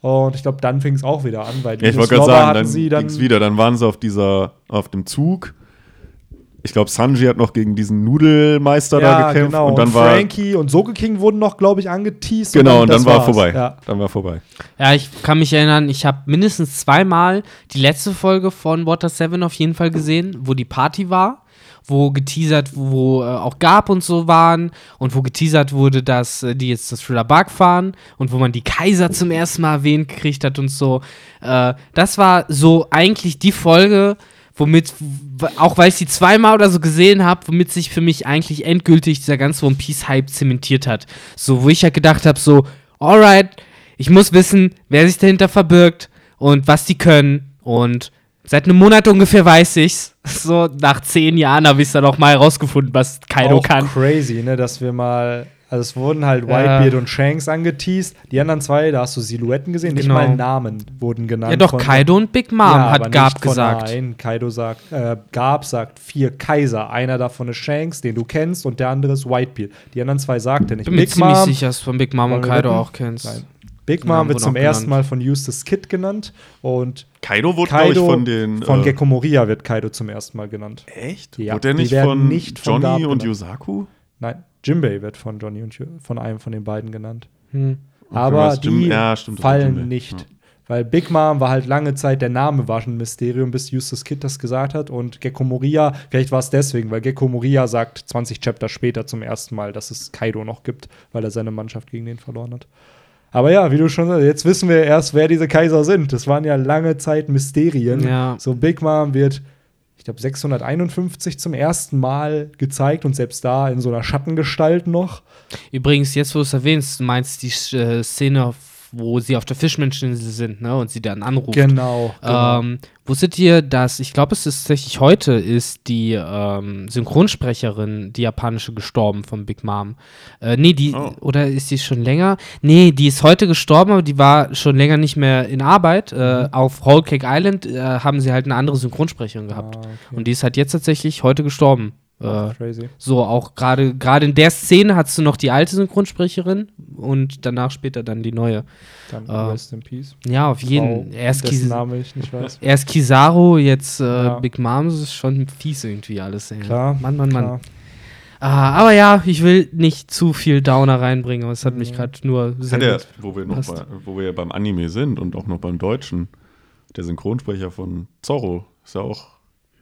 Und ich glaube, dann fing es auch wieder an, weil Mhm. Ja, ich wollte gerade sagen, dann sie dann ging's wieder, dann waren sie auf dieser, auf dem Zug. Ich glaube, Sanji hat noch gegen diesen Nudelmeister da ja, gekämpft genau. und dann war Frankie und Soge King wurden noch, glaube ich, angeteased. genau und das dann war war's. vorbei. Ja. Dann war vorbei. Ja, ich kann mich erinnern, ich habe mindestens zweimal die letzte Folge von Water 7 auf jeden Fall gesehen, wo die Party war. wo geteasert, wo äh, auch Gab und so waren und wo geteasert wurde, dass äh, die jetzt das Thriller Bark fahren und wo man die Kaiser zum ersten Mal erwähnt gekriegt hat und so. Äh, das war so eigentlich die Folge, womit, auch weil ich sie zweimal oder so gesehen habe, womit sich für mich eigentlich endgültig dieser ganze One Piece Hype zementiert hat. So, wo ich halt gedacht habe, so, alright, ich muss wissen, wer sich dahinter verbirgt und was die können und Seit einem Monat ungefähr weiß ich's. So, nach zehn Jahren habe ich es dann auch mal herausgefunden, was Kaido auch kann. crazy, ne, dass wir mal, also es wurden halt Ja. Whitebeard und Shanks angeteased. Die anderen zwei, da hast du Silhouetten gesehen, Genau. nicht mal Namen wurden genannt. Ja, doch, Kaido und Big Mom, Ja, hat Gab gesagt. Nein, Kaido sagt, äh, Gab sagt vier Kaiser. Einer davon ist Shanks, den du kennst, und der andere ist Whitebeard. Die anderen zwei sagt er nicht. Bin mir Big ziemlich Mom, sicher, dass du von Big Mom und Kaido auch kennst. Nein. Big Mom wird zum ersten. Mal von Eustace Kid genannt und Kaido wurde, glaube ich, von den. von äh, Gecko Moria wird Kaido zum ersten Mal genannt. Echt? Ja, wurde der nicht von, nicht von Johnny und genannt. Yusaku? Nein, Jimbei wird von Johnny und von einem von den beiden genannt. Hm. Aber das Jim- die ja, stimmt, fallen nicht. Ja. Weil Big Mom war halt lange Zeit, der Name war schon ein Mysterium, bis Eustace Kid das gesagt hat. Und Gecko Moria, vielleicht war es deswegen, weil Gecko Moria sagt 20 Chapter später zum ersten Mal, dass es Kaido noch gibt, weil er seine Mannschaft gegen den verloren hat. Aber ja, wie du schon sagst, jetzt wissen wir erst, wer diese Kaiser sind. Das waren ja lange Zeit Mysterien. Ja. So Big Mom wird, ich glaube, 651 zum ersten Mal gezeigt und selbst da in so einer Schattengestalt noch. Übrigens, jetzt wo du es erwähnst, du meinst die äh, Szene, wo sie auf der Fischmenscheninsel sind, ne, und sie dann anruft. Genau. genau. Ähm, wusstet ihr, dass, ich glaube, es ist tatsächlich heute, ist die ähm, Synchronsprecherin, die japanische, gestorben von Big Mom. Äh, nee, die, Oh. oder ist die schon länger? Nee, die ist heute gestorben, aber die war schon länger nicht mehr in Arbeit. Äh, auf Whole Cake Island äh, haben sie halt eine andere Synchronsprecherin gehabt. Ah, okay. Und die ist halt jetzt tatsächlich heute gestorben. Äh, Crazy. so, auch gerade gerade in der Szene hast du noch die alte Synchronsprecherin und danach später dann die neue. Dann äh, Rest in Peace. Ja, auf jeden. Frau, Erst, dessen Kis Name ich nicht weiß. erst Kizaru, jetzt äh, Ja. Big Mom, das ist schon fies irgendwie alles. Ey. Klar. Mann, Mann, Mann. Klar. Ah, aber ja, ich will nicht zu viel Downer reinbringen, aber es hat mich Mhm. gerade nur sehr Hat der, gut- wo wir noch bei, wo wir beim Anime sind und auch noch beim Deutschen, der Synchronsprecher von Zorro ist ja auch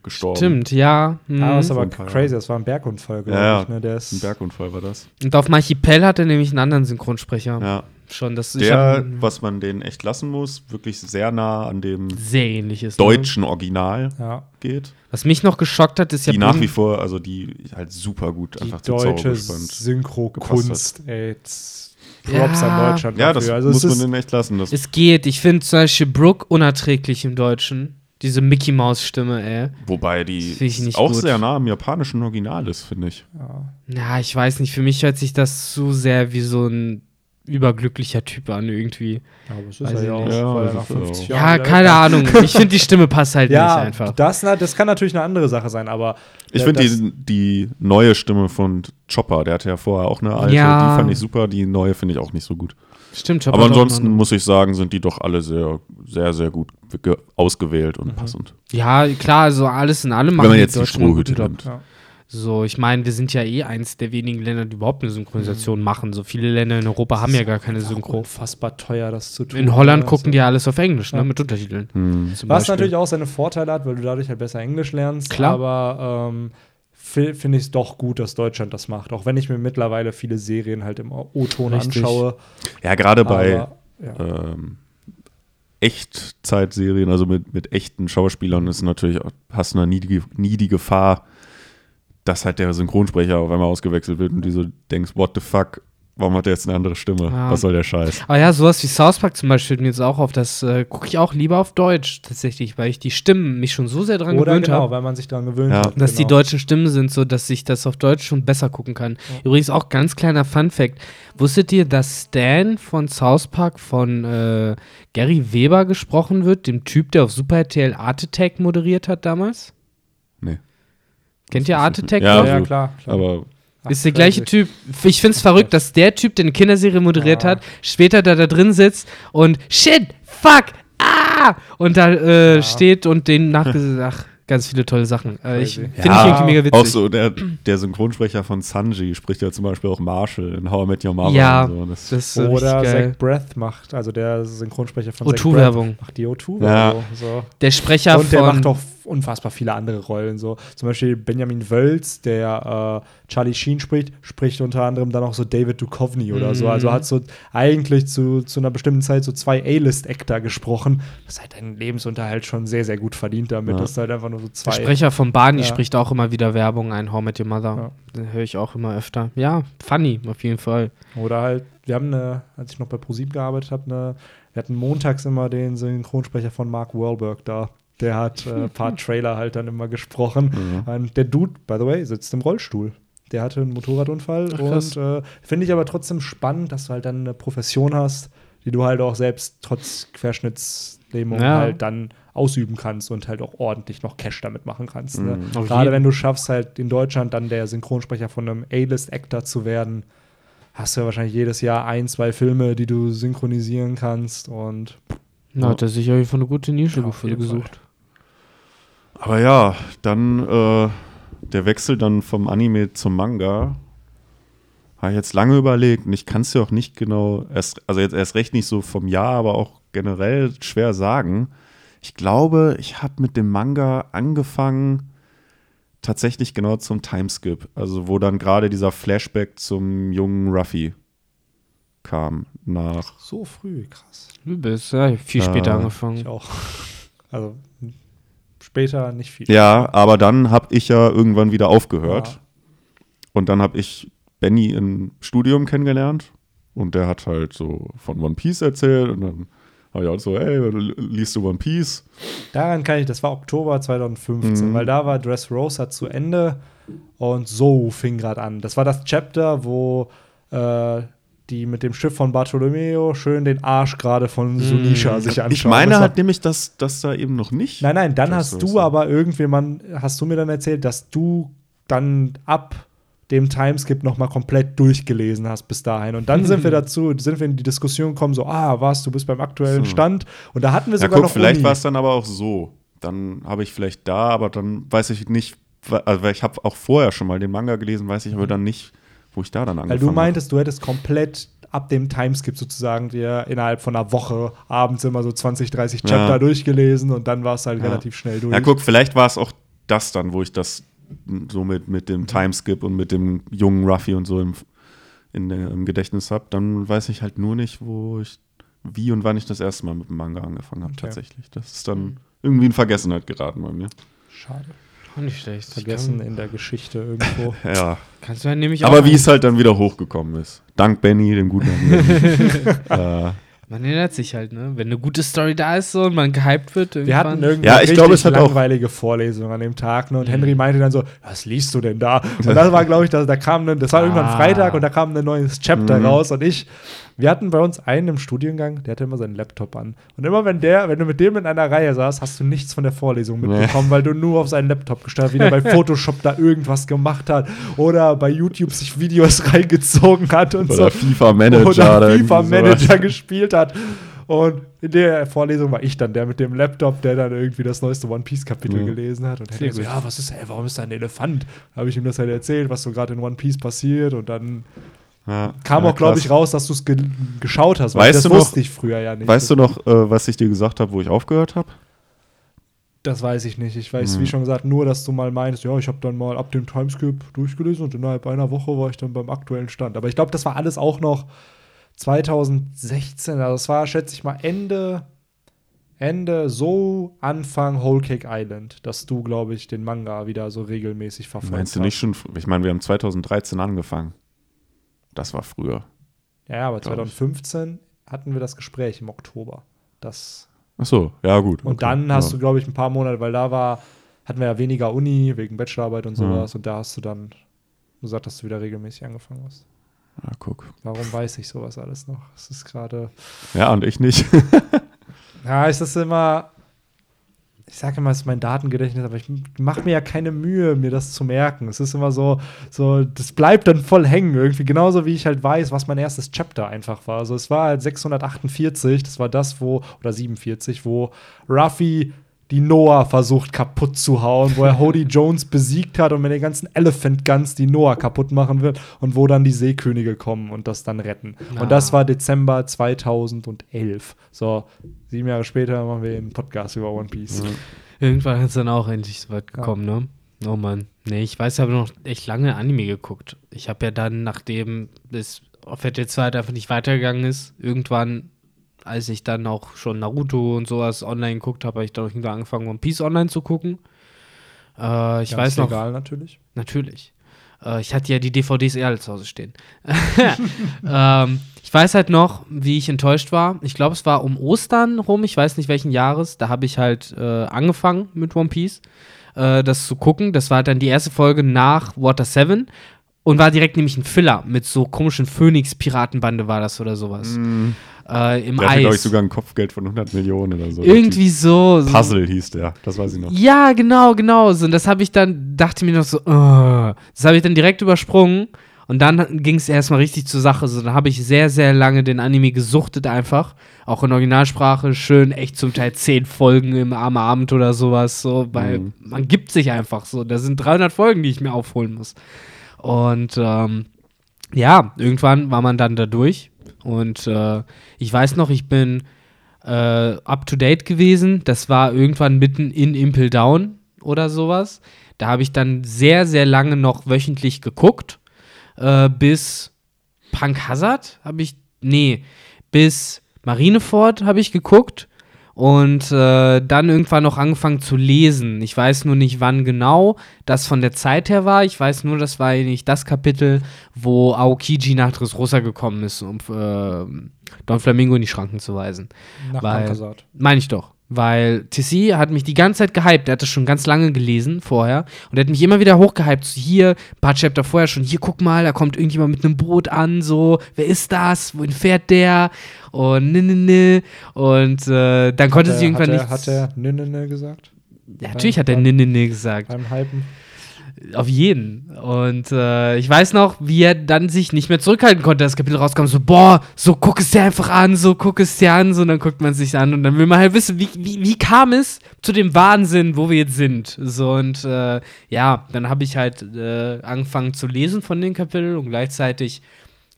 gestorben. Stimmt, ja. Mhm. Ah, das ist aber crazy, das war ein Bergunfall, glaube Ja, ja. ich. Ne? Der ist Ein Bergunfall war das. Und auf Archipel hat er nämlich einen anderen Synchronsprecher. Ja. Schon, das ich Der, hab- was man den echt lassen muss, wirklich sehr nah an dem ist. Ne? deutschen Original ja, geht. Was mich noch geschockt hat, ist ja Die nach wie vor, also die halt super gut die einfach deutsche. Synchro-Kunst, ey. Props Ja. an Deutschland Ja, dafür. das also muss es man den echt lassen. Das Es geht. Ich finde zum Beispiel Brooke unerträglich im Deutschen. Diese Mickey Maus Stimme, ey. wobei die auch gut. sehr nah am japanischen Original ist, finde ich. ja. Ja, ich weiß nicht. Für mich hört sich das zu sehr wie so ein überglücklicher Typ an irgendwie. Ja, aber es ist ja auch. Ja, weil das nach ist 50 auch. Jahren Ja, keine Ahnung. Ich finde, die Stimme passt halt Ja, nicht einfach. Das, na, das kann natürlich eine andere Sache sein, aber Ich finde die, die neue Stimme von Chopper, der hatte ja vorher auch eine alte, Ja. die fand ich super, die neue finde ich auch nicht so gut. Stimmt, Chopper Aber ansonsten noch- muss ich sagen, sind die doch alle sehr, sehr, sehr gut ge- ausgewählt und passend. Ja, klar, also alles in allem Wenn man die jetzt die Strohhüte nimmt. ja. So, ich meine, wir sind ja eh eins der wenigen Länder, die überhaupt eine Synchronisation machen. So viele Länder in Europa haben ja gar keine Synchro. Unfassbar teuer, das zu tun. In Holland ne? gucken die ja alles auf Englisch, Ja. ne, mit Untertiteln. Hm. zum Was Beispiel. natürlich auch seine Vorteile hat, weil du dadurch halt besser Englisch lernst. Klar. Aber ähm, finde ich es doch gut, dass Deutschland das macht. Auch wenn ich mir mittlerweile viele Serien halt im O-Ton anschaue. Ja, gerade bei ja. ähm, Echtzeitserien, also mit, mit echten Schauspielern, ist natürlich, auch- hast du nie die, nie die Gefahr, dass halt der Synchronsprecher auf einmal ausgewechselt wird und du so denkst, what the fuck, warum hat der jetzt eine andere Stimme? Ja. Was soll der Scheiß? Aber ja, sowas wie South Park zum Beispiel mir jetzt auch auf, das äh, gucke ich auch lieber auf Deutsch tatsächlich, weil ich die Stimmen mich schon so sehr dran Oder gewöhnt genau, habe. weil man sich daran gewöhnt Ja. hat. Dass die genau. deutschen Stimmen sind, so dass ich das auf Deutsch schon besser gucken kann. Übrigens auch ganz kleiner Fun-Fact: Wusstet ihr, dass Stan von South Park von äh, Gary Weber gesprochen wird, dem Typ, der auf Super RTL Art Attack moderiert hat damals? Nee. Kennt ihr Art Attack? Ja, Ja, ja, klar. klar. Aber Ach, Ist der gleiche. Typ. Ich find's verrückt, dass der Typ, der eine Kinderserie moderiert Ah. hat, später da, da drin sitzt und shit, fuck, ah! Und da äh, Ja. steht und den nachgesagt. Ach, ganz viele tolle Sachen. Äh, ich finde Ja, ich irgendwie mega witzig. Auch so der, der Synchronsprecher von Sanji spricht ja zum Beispiel auch Marshall in How I Met Your Mother. Ja, und so. das, das ist Oder. Zach Breath macht, also der Synchronsprecher von Zach Breath O2-Werbung. macht die O2 Ja. Werbung. So. Der Sprecher Und der von macht auch unfassbar viele andere Rollen. So. Zum Beispiel Benjamin Wölz, der äh, Charlie Sheen spricht, spricht unter anderem dann auch so David Duchovny oder so. Mhm. Also hat so eigentlich zu, zu einer bestimmten Zeit so zwei A-List-Actor gesprochen. Das ist halt deinen Lebensunterhalt schon sehr, sehr gut verdient damit. Ja. Das ist halt einfach nur so der zwei. Sprecher von Barney Ja. spricht auch immer wieder Werbung ein, How Met Your Mother. Den höre ich auch immer öfter. Ja, funny, auf jeden Fall. Oder halt, wir haben eine, als ich noch bei ProSieben gearbeitet habe, eine, wir hatten montags immer den Synchronsprecher von Mark Wahlberg da. Der hat äh, ein paar Trailer halt dann immer gesprochen. Und der Dude, by the way, sitzt im Rollstuhl. Der hatte einen Motorradunfall Ach, und äh, finde ich aber trotzdem spannend, dass du halt dann eine Profession hast, die du halt auch selbst trotz Querschnittslähmung Ja. halt dann ausüben kannst und halt auch ordentlich noch Cash damit machen kannst. Ne? Mhm. Gerade wenn du schaffst, halt in Deutschland dann der Synchronsprecher von einem A-List-Actor zu werden, hast du ja wahrscheinlich jedes Jahr ein, zwei Filme, die du synchronisieren kannst und Na, hat er sich auf jeden Fall eine gute Nische Ja, gesucht. Aber ja, dann äh, der Wechsel dann vom Anime zum Manga. Habe ich jetzt lange überlegt und ich kann es ja auch nicht genau, erst, also jetzt erst recht nicht so vom Jahr, aber auch generell schwer sagen. Ich glaube, ich habe mit dem Manga angefangen, tatsächlich genau zum Timeskip. Also wo dann gerade dieser Flashback zum jungen Ruffy kam nach so früh, krass. Übelst, ja, viel später Äh, angefangen. Ich auch. Also später nicht viel. Ja, aber dann habe ich ja irgendwann wieder aufgehört. Ja. Und dann habe ich Benny im Studium kennengelernt. Und der hat halt so von One Piece erzählt. Und dann habe ich auch so, ey, liest du One Piece? Daran kann ich, das war Oktober 2015, Mhm. weil da war Dressrosa zu Ende und so fing gerade an. Das war das Chapter, wo äh, die mit dem Schiff von Bartolomeo schön den Arsch gerade von Sunisha sich anschauen. Mhm. Ich meine halt nämlich, dass das da eben noch nicht. Nein, nein, dann hast du Dressrosa. aber irgendjemand, hast du mir dann erzählt, dass du dann ab dem Timeskip noch mal komplett durchgelesen hast bis dahin. Und dann sind wir dazu, sind wir in die Diskussion gekommen, so, ah, was, du bist beim aktuellen So. Stand. Und da hatten wir Ja, sogar guck, noch vielleicht war es dann aber auch so. Dann habe ich vielleicht da, aber dann weiß ich nicht, wa- also weil ich habe auch vorher schon mal den Manga gelesen, weiß ich aber dann nicht, wo ich da dann angefangen Weil du habe. meintest, du hättest komplett ab dem Timeskip sozusagen dir innerhalb von einer Woche abends immer so 20, 30 Chapter Ja. durchgelesen und dann war es halt Ja. relativ schnell durch. Ja, guck, vielleicht war es auch das dann, wo ich das so mit, mit Mhm. dem Timeskip und mit dem jungen Ruffy und so im, in der, im Gedächtnis habe. Dann weiß ich halt nur nicht, wo ich, wie und wann ich das erste Mal mit dem Manga angefangen habe, Okay. tatsächlich. Das ist dann irgendwie in Vergessenheit geraten bei mir. Schade. Auch nicht schlecht. Vergessen Kann, in der Geschichte irgendwo. Ja. kannst du ja nämlich Aber auch wie es halt dann wieder hochgekommen ist. Dank Benny, dem guten Benny. äh, Man erinnert sich halt, ne? Wenn eine gute Story da ist so und man gehypt wird, Wir hatten irgendwann. irgendwie Ja, ich glaube, es hat auch- langweilige Vorlesungen an dem Tag. Ne? Und Mhm. Henry meinte dann so, was liest du denn da? Und das war, glaube ich, da, da kam dann, das war irgendwann Ah. Freitag und da kam ein neues Chapter Mhm. raus. Und ich, wir hatten bei uns einen im Studiengang, der hatte immer seinen Laptop an. Und immer wenn der, wenn du mit dem in einer Reihe saß, hast du nichts von der Vorlesung mitbekommen, weil du nur auf seinen Laptop gestellt hast, wie der bei Photoshop da irgendwas gemacht hat oder bei YouTube sich Videos reingezogen hat und so oder FIFA Manager. oder FIFA. Manager gespielt hat. Und in der Vorlesung war ich dann der mit dem Laptop, der dann irgendwie das neueste One Piece Kapitel Ja. gelesen hat. Und Henry so, ja, was ist, ey, warum ist da ein Elefant? Habe ich ihm das halt erzählt, was so gerade in One Piece passiert. Und dann Ja, kam ja, auch, glaube ich, raus, dass du es ge geschaut hast. Weißt das du noch- wusste ich früher ja nicht. Weißt du noch, äh, was ich dir gesagt habe, wo ich aufgehört habe? Das weiß ich nicht. Ich weiß, Mhm. wie schon gesagt, nur, dass du mal meinst, ja, ich habe dann mal ab dem Timeskip durchgelesen und innerhalb einer Woche war ich dann beim aktuellen Stand. Aber ich glaube, das war alles auch noch 2016. Also es war, schätze ich mal, Ende, Ende, so Anfang Whole Cake Island, dass du, glaube ich, den Manga wieder so regelmäßig verfolgt Meinst du nicht schon? Ich meine, wir haben 2013 angefangen. Das war früher. Ja, aber Glaub ich. 2015 hatten wir das Gespräch im Oktober. Das Ach so, ja gut. Und okay, dann hast ja. du, glaube ich, ein paar Monate, weil da war, hatten wir ja weniger Uni wegen Bachelorarbeit und Ja. sowas. Und da hast du dann gesagt, dass du wieder regelmäßig angefangen hast. Ja, guck. Warum weiß ich sowas alles noch? Es ist gerade. Ja, und ich nicht. Ja, es ist immer. Ich sage immer, es ist mein Datengedächtnis, aber ich mache mir ja keine Mühe, mir das zu merken. Es ist immer so, so, das bleibt dann voll hängen irgendwie. Genauso wie ich halt weiß, was mein erstes Chapter einfach war. Also es war halt 648, das war das, wo, oder 47, wo Ruffy die Noah versucht kaputt zu hauen, wo er Hody Jones besiegt hat und mit den ganzen Elephant Guns die Noah kaputt machen wird und wo dann die Seekönige kommen und das dann retten. Ah. Und das war Dezember 2011. So, sieben Jahre später machen wir einen Podcast über One Piece. Irgendwann ist es dann auch endlich so weit gekommen, ne? Oh Mann. Nee, ich weiß, ich habe noch echt lange Anime geguckt. Ich habe ja dann, nachdem es auf RTL 2 halt einfach nicht weitergegangen ist, irgendwann, als ich dann auch schon Naruto und sowas online geguckt habe, habe ich dann irgendwann angefangen, One Piece online zu gucken. Äh, ich Ganz weiß noch, legal natürlich. Natürlich. Äh, ich hatte ja die DVDs eher alle zu Hause stehen. ähm, ich weiß halt noch, wie ich enttäuscht war. Ich glaube, es war um Ostern rum, ich weiß nicht welchen Jahres. Da habe ich halt äh, angefangen mit One Piece, äh, das zu gucken. Das war halt dann die erste Folge nach Water 7 und war direkt nämlich ein Filler mit so komischen Phönix-Piratenbande war das oder sowas. Mhm. Äh, Im Der hatte, glaube ich, Eis. sogar ein Kopfgeld von 100 Millionen oder so. Irgendwie so. so Puzzle hieß der, das weiß ich noch. ja, genau, genau. So, und das habe ich dann, dachte mir noch so, uh, das habe ich dann direkt übersprungen. Und dann ging es erstmal richtig zur Sache. So, dann habe ich sehr, sehr lange den Anime gesuchtet einfach. Auch in Originalsprache, schön, echt zum Teil zehn Folgen im armen Abend oder sowas. So, weil Mhm. man gibt sich einfach so. Da sind 300 Folgen, die ich mir aufholen muss. Und ähm, ja, irgendwann war man dann da durch. Und äh, ich weiß noch, ich bin äh, up to date gewesen. Das war irgendwann mitten in Impel Down oder sowas. Da habe ich dann sehr, sehr lange noch wöchentlich geguckt. Äh, bis Punk Hazard habe ich. Nee, bis Marineford habe ich geguckt. Und äh, dann irgendwann noch angefangen zu lesen. Ich weiß nur nicht, wann genau das von der Zeit her war. Ich weiß nur, das war nicht das Kapitel, wo Aokiji nach Dressrosa gekommen ist, um äh, Don Flamingo in die Schranken zu weisen. Nach Weil-. Meine ich doch. Weil TC hat mich die ganze Zeit gehypt. Der hat das schon ganz lange gelesen vorher. Und er hat mich immer wieder hochgehypt. So, hier, ein paar Chapter vorher schon. Hier, guck mal, da kommt irgendjemand mit einem Boot an. So, wer ist das? Wohin fährt der? Und ne, ne, ne. Und äh, dann konnte Hat sie er- irgendwann er, nicht. Hat er ne, ne, ne gesagt? ja, natürlich hat er ne, ne, ne gesagt. Beim Hypen? Auf jeden. Und äh, ich weiß noch, wie er dann sich nicht mehr zurückhalten konnte. Das Kapitel rauskam, so, boah, so guck es dir einfach an, so guck es dir an, so, und dann guckt man sich an und dann will man halt wissen, wie, wie, wie kam es zu dem Wahnsinn, wo wir jetzt sind. So, und äh, ja, dann habe ich halt äh, angefangen zu lesen von den Kapiteln und gleichzeitig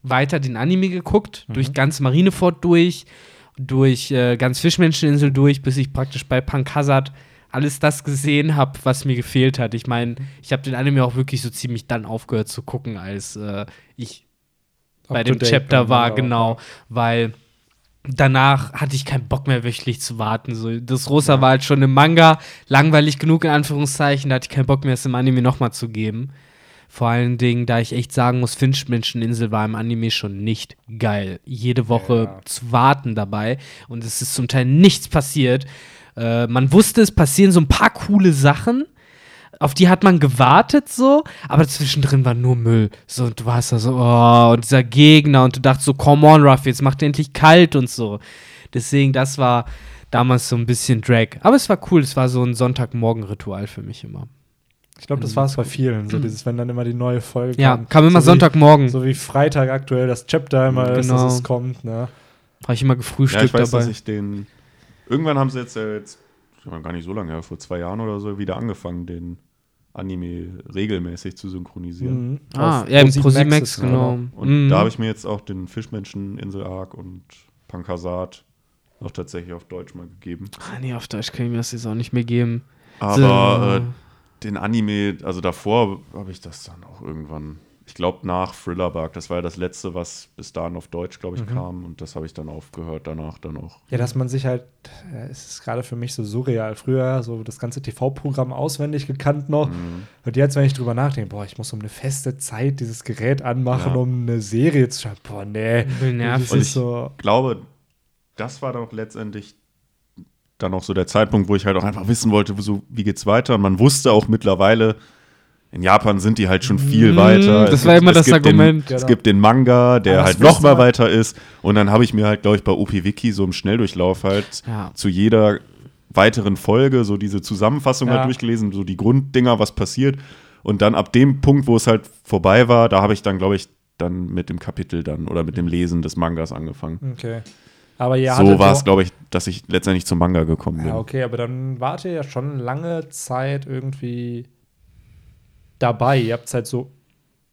weiter den Anime geguckt, durch ganz Marineford durch, durch äh, ganz Fischmenscheninsel durch, bis ich praktisch bei Punk Hazard alles das gesehen habe, was mir gefehlt hat. Ich meine, ich habe den Anime auch wirklich so ziemlich dann aufgehört zu gucken, als äh, ich bei Up dem to date Chapter war, Manga, genau, weil danach hatte ich keinen Bock mehr wöchentlich zu warten. So, das Rosa war halt schon im Manga langweilig genug in Anführungszeichen, da hatte ich keinen Bock mehr, es im Anime nochmal zu geben. Vor allen Dingen, da ich echt sagen muss, Finchmenscheninsel war im Anime schon nicht geil. Jede Woche Ja. zu warten dabei und es ist zum Teil nichts passiert. Äh, man wusste, es passieren so ein paar coole Sachen, auf die hat man gewartet so, aber zwischendrin war nur Müll. So, und du warst da so, oh, und dieser Gegner und du dachtest so, come on, Ruff, jetzt macht er endlich kalt und so. Deswegen, das war damals so ein bisschen Drag. Aber es war cool, es war so ein Sonntagmorgen-Ritual für mich immer. Ich glaube, das war es bei vielen. So dieses, wenn dann immer die neue Folge Ja, kam. kam immer so wie- Sonntagmorgen. So wie Freitag aktuell das Chapter immer ist, Genau. dass es kommt. Ne? Habe ich immer Ja, gefrühstückt ich weiß, dabei. dass ich den. Irgendwann haben sie jetzt, äh, jetzt gar nicht so lange her, vor zwei Jahren oder so, wieder angefangen, den Anime regelmäßig zu synchronisieren. Mhm. ah, ja, im Pro7 ProSieben Max Max, ist, genau. Und Mhm. da habe ich mir jetzt auch den Fischmenschen-Insel-Arc und Pankasat auch tatsächlich auf Deutsch mal gegeben. Ah, nee, auf Deutsch kann ich mir das jetzt auch nicht mehr geben. Aber So. äh, den Anime, also davor habe ich das dann auch irgendwann, ich glaube nach Thrillerbug, das war ja das letzte, was bis dahin auf Deutsch, glaube ich, Mhm. kam und das habe ich dann aufgehört, danach dann auch. Ja, dass man sich halt, ja, es ist gerade für mich so surreal. Früher so das ganze TV-Programm auswendig gekannt noch. Mhm. Und jetzt, wenn ich drüber nachdenke, boah, ich muss um eine feste Zeit dieses Gerät anmachen, Ja. um eine Serie zu schauen. Boah, nee. Nervig. Das Und ich- so. glaube, das war doch letztendlich dann auch so der Zeitpunkt, wo ich halt auch einfach wissen wollte, so, wie geht's weiter. Und man wusste auch mittlerweile, in Japan sind die halt schon viel Mm, weiter. das Es war gibt- immer es das Argument. Den, es Genau. gibt den Manga, der Aber halt noch mal weiter ist. Und dann habe ich mir halt, glaube ich, bei OP-Wiki so im Schnelldurchlauf halt Ja. zu jeder weiteren Folge so diese Zusammenfassung Ja. halt durchgelesen, so die Grunddinger, was passiert. Und dann ab dem Punkt, wo es halt vorbei war, da habe ich dann, glaube ich, dann mit dem Kapitel dann oder mit dem Lesen des Mangas angefangen. Okay. Aber ihr so war es, glaube ich, dass ich letztendlich zum Manga gekommen bin. Ja, okay, aber dann wart ihr ja schon lange Zeit irgendwie dabei. Ihr habt es halt so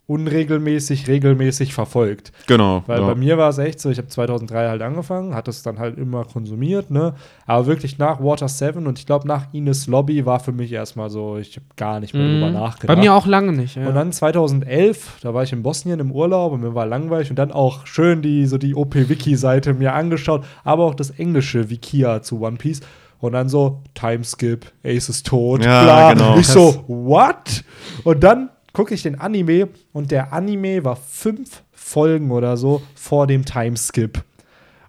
unregelmäßig, regelmäßig verfolgt. Genau. Weil ja. bei mir war es echt so, ich habe 2003 halt angefangen, hatte es dann halt immer konsumiert, ne? Aber wirklich nach Water 7 und ich glaube nach Ines Lobby war für mich erstmal so, ich habe gar nicht mehr drüber Mhm. nachgedacht. Bei mir auch lange nicht. Ja. Und dann 2011, da war ich in Bosnien im Urlaub und mir war langweilig und dann auch schön die so die OP-Wiki-Seite mir angeschaut, aber auch das englische Wikia zu One Piece. Und dann so, Timeskip, Ace ist tot, Ja, bla. genau. Ich so, what? Und dann gucke ich den Anime und der Anime war fünf Folgen oder so vor dem Timeskip.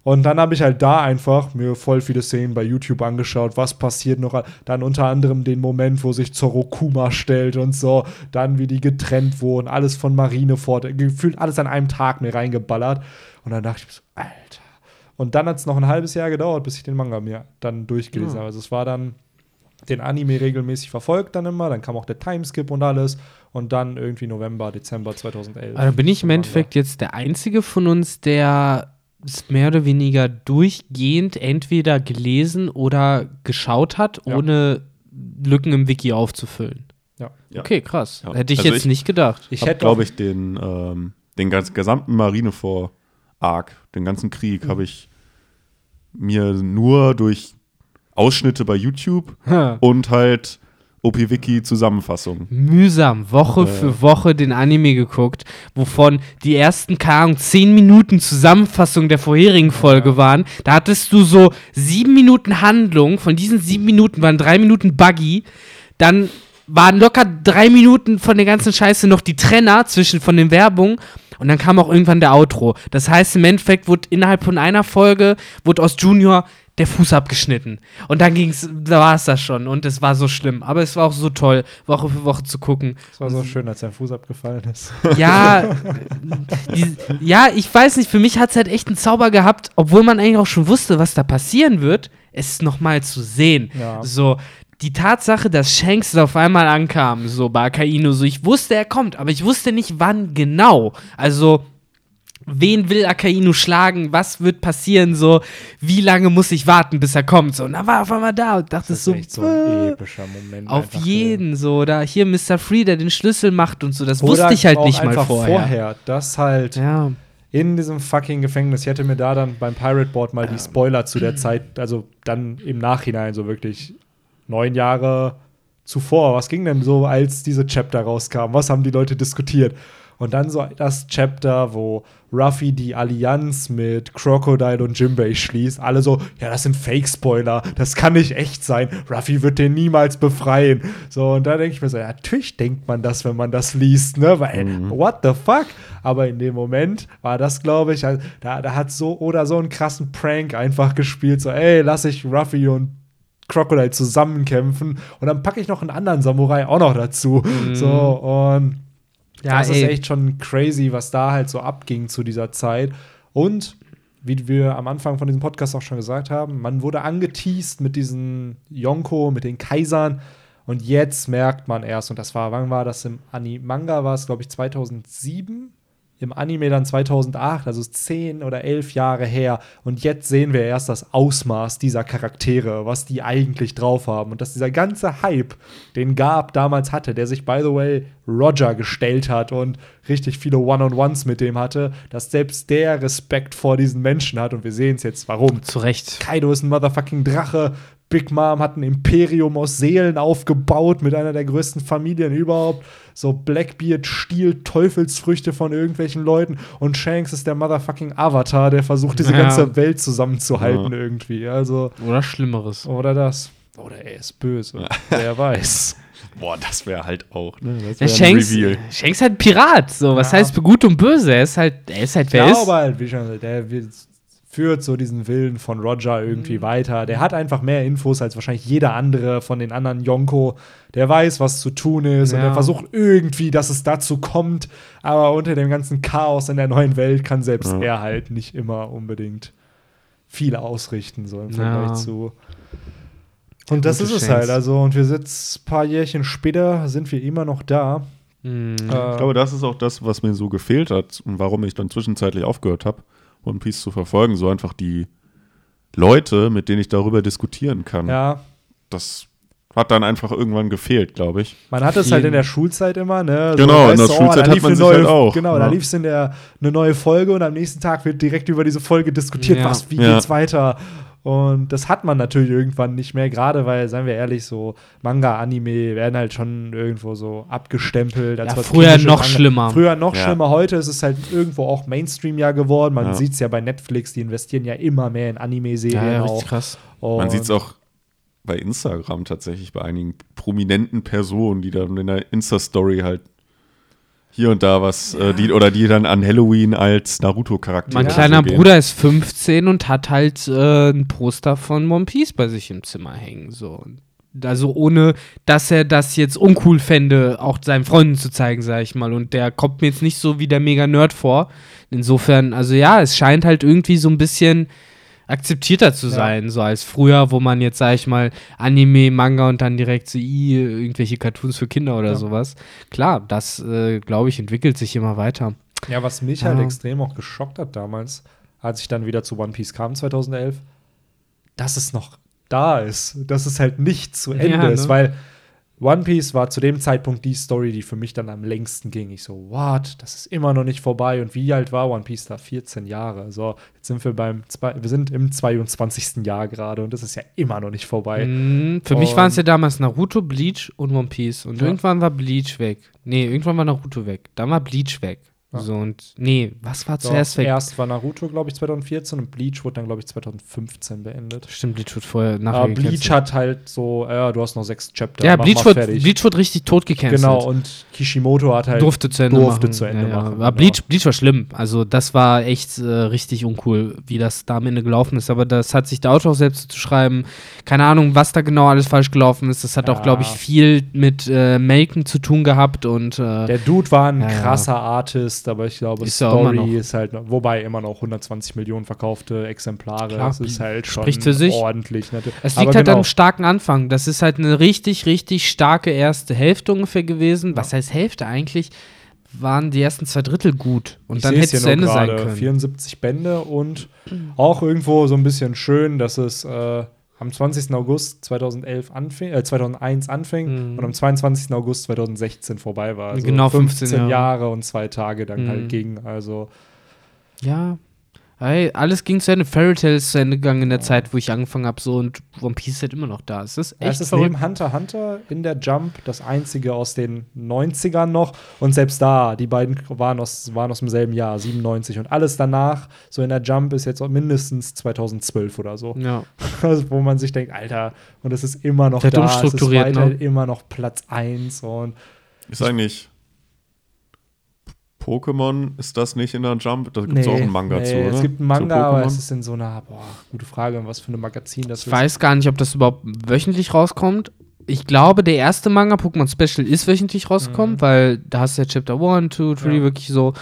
Und dann habe ich halt da einfach mir voll viele Szenen bei YouTube angeschaut, was passiert noch. Dann unter anderem den Moment, wo sich Zoro Kuma stellt und so. Dann, wie die getrennt wurden, alles von Marineford, gefühlt alles an einem Tag mir reingeballert. Und dann dachte ich mir so, Alter. Und dann hat es noch ein halbes Jahr gedauert, bis ich den Manga mir dann durchgelesen habe. Also es war dann den Anime regelmäßig verfolgt dann immer, dann kam auch der Timeskip und alles und dann irgendwie November, Dezember 2011. Aber dann bin ich im. Endeffekt jetzt der Einzige von uns, der es mehr oder weniger durchgehend entweder gelesen oder geschaut hat, Ja. ohne Lücken im Wiki aufzufüllen. Ja. Ja. Okay, krass. Ja. Hätte ich Also jetzt ich- nicht gedacht. Ich hätte glaube ich, den, ähm, den ganz, gesamten Marineford-Arc, den ganzen Krieg, habe ich mir nur durch Ausschnitte bei YouTube und halt OP-Wiki-Zusammenfassung. Mühsam, Woche Ja. für Woche den Anime geguckt, wovon die ersten, keine Ahnung, 10 Minuten Zusammenfassung der vorherigen Folge waren. Da hattest du so sieben Minuten Handlung, von diesen sieben Minuten waren drei Minuten Buggy, dann waren locker drei Minuten von der ganzen Scheiße noch die Trenner zwischen von den Werbungen und dann kam auch irgendwann der Outro. Das heißt, im Endeffekt wurde innerhalb von einer Folge, wurde aus Junior der Fuß abgeschnitten. Und dann ging's, da war es das schon. Und es war so schlimm. Aber es war auch so toll, Woche für Woche zu gucken. Es war so schön, als sein Fuß abgefallen ist. Ja, die, ja, ich weiß nicht, für mich hat es halt echt einen Zauber gehabt, obwohl man eigentlich auch schon wusste, was da passieren wird, es nochmal zu sehen. Ja. So, die Tatsache, dass Shanks auf einmal ankam, so bei Akainu, so ich wusste, er kommt, aber ich wusste nicht, wann genau. Also, wen will Akainu schlagen, was wird passieren, so, wie lange muss ich warten, bis er kommt, so, und dann war er auf einmal da und dachte Das ist so, echt so äh, ein epischer Moment. auf jeden, so, da hier Mr. Free, der den Schlüssel macht und so, das Oder wusste ich halt nicht mal einfach vorher. dass halt Ja. in diesem fucking Gefängnis, ich hätte mir da dann beim Pirate Board mal die Spoiler zu der Zeit, also dann im Nachhinein so wirklich neun Jahre zuvor, was ging denn so, als diese Chapter rauskam? Was haben die Leute diskutiert? Und dann so das Chapter, wo Ruffy die Allianz mit Crocodile und Jimbei schließt. Alle so, ja, das sind Fake-Spoiler, das kann nicht echt sein. Ruffy wird den niemals befreien. So, und da denke ich mir so, ja, natürlich denkt man das, wenn man das liest, ne? Weil, what the fuck? Aber in dem Moment war das, glaube ich, da, da hat so oder so einen krassen Prank einfach gespielt. So, ey, lass ich Ruffy und Crocodile zusammenkämpfen und dann packe ich noch einen anderen Samurai auch noch dazu. So, und Ja, das ist ey. echt schon crazy, was da halt so abging zu dieser Zeit. Und wie wir am Anfang von diesem Podcast auch schon gesagt haben, man wurde angeteased mit diesen Yonko, mit den Kaisern. Und jetzt merkt man erst, und das war, wann war das im Ani Manga? War es, glaube ich, 2007? Im Anime dann 2008, also zehn oder elf Jahre her. Und jetzt sehen wir erst das Ausmaß dieser Charaktere, was die eigentlich drauf haben. Und dass dieser ganze Hype, den Garb damals hatte, der sich, by the way, Roger gestellt hat und richtig viele One-on-Ones mit dem hatte, dass selbst der Respekt vor diesen Menschen hat. Und wir sehen es jetzt, warum. Zu Recht. Kaido ist ein motherfucking Drache. Big Mom hat ein Imperium aus Seelen aufgebaut mit einer der größten Familien überhaupt. So Blackbeard stiehlt Teufelsfrüchte von irgendwelchen Leuten und Shanks ist der motherfucking Avatar, der versucht, diese Ja. ganze Welt zusammenzuhalten Ja. irgendwie. Also, Oder Schlimmeres. oder das. Oder er ist böse. Wer weiß. Boah, das wäre halt auch, ne? Das wär ein Shanks, Reveal. Shanks ist halt Pirat. So, was Ja. heißt gut und böse? Er ist halt, er ist halt, Ich wer ist. glaube halt, wie schon gesagt, der wird, führt so diesen Willen von Roger irgendwie Mhm. weiter. Der hat einfach mehr Infos als wahrscheinlich jeder andere von den anderen Yonko. Der weiß, was zu tun ist und Ja. er versucht irgendwie, dass es dazu kommt. Aber unter dem ganzen Chaos in der neuen Welt kann selbst Ja. er halt nicht immer unbedingt viel ausrichten, so im Vergleich Ja. zu. Und das ist es halt. Also, und wir sitzen ein paar Jährchen später, sind wir immer noch da. Hm. Äh, Ich glaube, das ist auch das, was mir so gefehlt hat und warum ich dann zwischenzeitlich aufgehört habe, One Piece zu verfolgen. So einfach die, Leute, mit denen ich darüber diskutieren kann. Ja, Das hat dann einfach irgendwann gefehlt, glaube ich. man hat es halt in der Schulzeit immer, ne? Genau, in der du, Schulzeit da hat lief man eine sich neue, halt auch, Genau, da ja. lief es in der eine neue Folge und am nächsten Tag wird direkt über diese Folge diskutiert, Ja. was, wie Ja. geht's weiter. Und das hat man natürlich irgendwann nicht mehr, gerade weil, seien wir ehrlich, so Manga, Anime werden halt schon irgendwo so abgestempelt. als Ja, was früher noch Manga. schlimmer. Früher noch Ja. schlimmer. Heute ist es halt irgendwo auch Mainstream ja geworden. Man Ja. sieht es ja bei Netflix, die investieren ja immer mehr in Anime-Serien Ja, ja, auch. krass. Und Man sieht es auch bei Instagram tatsächlich, bei einigen prominenten Personen, die dann in der Insta-Story halt hier und da was, äh, die, oder die dann an Halloween als Naruto-Charakter Mein Ja. kleiner so. Bruder ist 15 und hat halt äh, ein Poster von One Piece bei sich im Zimmer hängen. So. Also ohne, dass er das jetzt uncool fände, auch seinen Freunden zu zeigen, sag ich mal. Und der kommt mir jetzt nicht so wie der Mega-Nerd vor. Insofern, also ja, es scheint halt irgendwie so ein bisschen akzeptierter zu Ja. sein, so als früher, wo man jetzt, sag ich mal, Anime, Manga und dann direkt so i, irgendwelche Cartoons für Kinder oder Ja. sowas. Klar, das, äh, glaube ich, entwickelt sich immer weiter. Ja, was mich Ja. halt extrem auch geschockt hat damals, als ich dann wieder zu One Piece kam 2011, dass es noch da ist, dass es halt nicht zu Ende Ja, ist, ne? weil One Piece war zu dem Zeitpunkt die Story, die für mich dann am längsten ging. Ich so, what? Das ist immer noch nicht vorbei. Und wie alt war One Piece da? 14 Jahre. So, jetzt sind wir beim, zwei, wir sind im 22. Jahr gerade und das ist ja immer noch nicht vorbei. Mm, Für mich Und- waren es ja damals Naruto, Bleach und One Piece. Und Ja. irgendwann war Bleach weg. Nee, irgendwann war Naruto weg. Dann war Bleach weg. Ja. So und nee, was war zuerst weg? erst war Naruto, glaube ich, 2014 und Bleach wurde dann, glaube ich, 2015 beendet. Stimmt, Bleach wird vorher nachher Aber Bleach hat halt so, ja, du hast noch sechs Chapter. Ja, Bleach wird. Bleach wird richtig tot gecancelt. Genau, und Kishimoto hat halt. durfte zu Ende durfte machen. zu Ende ja, ja. machen, Aber genau. Bleach, Bleach war schlimm. Also das war echt äh, richtig uncool, wie das da am Ende gelaufen ist. Aber das hat sich der Autor auch selbst zu schreiben. Keine Ahnung, was da genau alles falsch gelaufen ist. Das hat auch, glaube ich, viel mit äh, Melken zu tun gehabt und äh, Der Dude war ein krasser Artist, aber ich glaube, Ist Story ist halt, wobei immer noch 120 Millionen verkaufte Exemplare. Klar, das ist halt schon für sich. ordentlich. Ne? Es Aber liegt halt genau, einem starken Anfang. Das ist halt eine richtig, richtig starke erste Hälfte ungefähr gewesen. Was heißt Hälfte eigentlich? Waren die ersten zwei Drittel gut. Und ich dann hätte es zu Ende sein können. 74 Bände und auch irgendwo so ein bisschen schön, dass es äh, am 20. August 2011 anfing, äh, 2001 anfing Mhm. und am 22. August 2016 vorbei war. Also Genau 15 Jahre. Jahre und zwei Tage dann Mhm. halt ging. Also Ja. Ey, alles ging zu Ende. Fairy Tail ist zu Ende gegangen in der Zeit, wo ich angefangen habe, so und One Piece ist halt immer noch da. Es ist echt es ist verrückt. neben Hunter x Hunter in der Jump das einzige aus den 90ern noch. Und selbst da, die beiden waren aus, waren aus demselben Jahr, 97. Und alles danach, so in der Jump, ist jetzt mindestens 2012 oder so. Ja. Also, wo man sich denkt, Alter, und es ist immer noch Sehr da, es ist weiterhin ne? immer noch Platz 1 und Ist eigentlich Pokémon, ist das nicht in der Jump? Da gibt es auch einen Manga nee, zu, oder? Es gibt einen Manga, aber es ist in so einer, boah, gute Frage, was für ein Magazin das Ich ist. weiß gar nicht, ob das überhaupt wöchentlich rauskommt. Ich glaube, der erste Manga, Pokémon Special, ist wöchentlich rausgekommen, weil da hast du ja Chapter 1, 2, 3, Mhm. Ja. wirklich so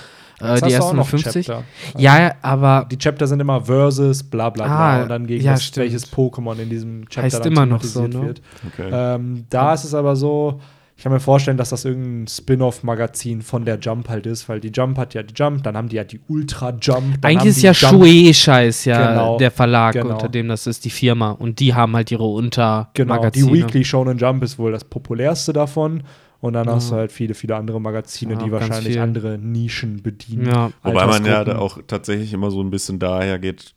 äh, Jetzt die ersten noch 50. Chapter. Ja, aber Die Chapter sind immer versus, bla bla bla. Ah, und dann gegen ja, welches Pokémon in diesem Chapter Heißt dann immer noch so, ne? wird. Okay. Ähm, da ist es aber so, ich kann mir vorstellen, dass das irgendein Spin-off-Magazin von der Jump halt ist, weil die Jump hat ja die Jump, dann haben die ja die Ultra Jump. eigentlich ist ja Shuei-Scheiß ja Genau, der Verlag, genau. unter dem das ist, die Firma. Und die haben halt ihre Genau, Untermagazine. die Weekly Shonen Jump ist wohl das populärste davon. Und dann Ja. hast du halt viele, viele andere Magazine, Ja, die wahrscheinlich viel. andere Nischen bedienen. Ja. Wobei man ja auch tatsächlich immer so ein bisschen daher geht,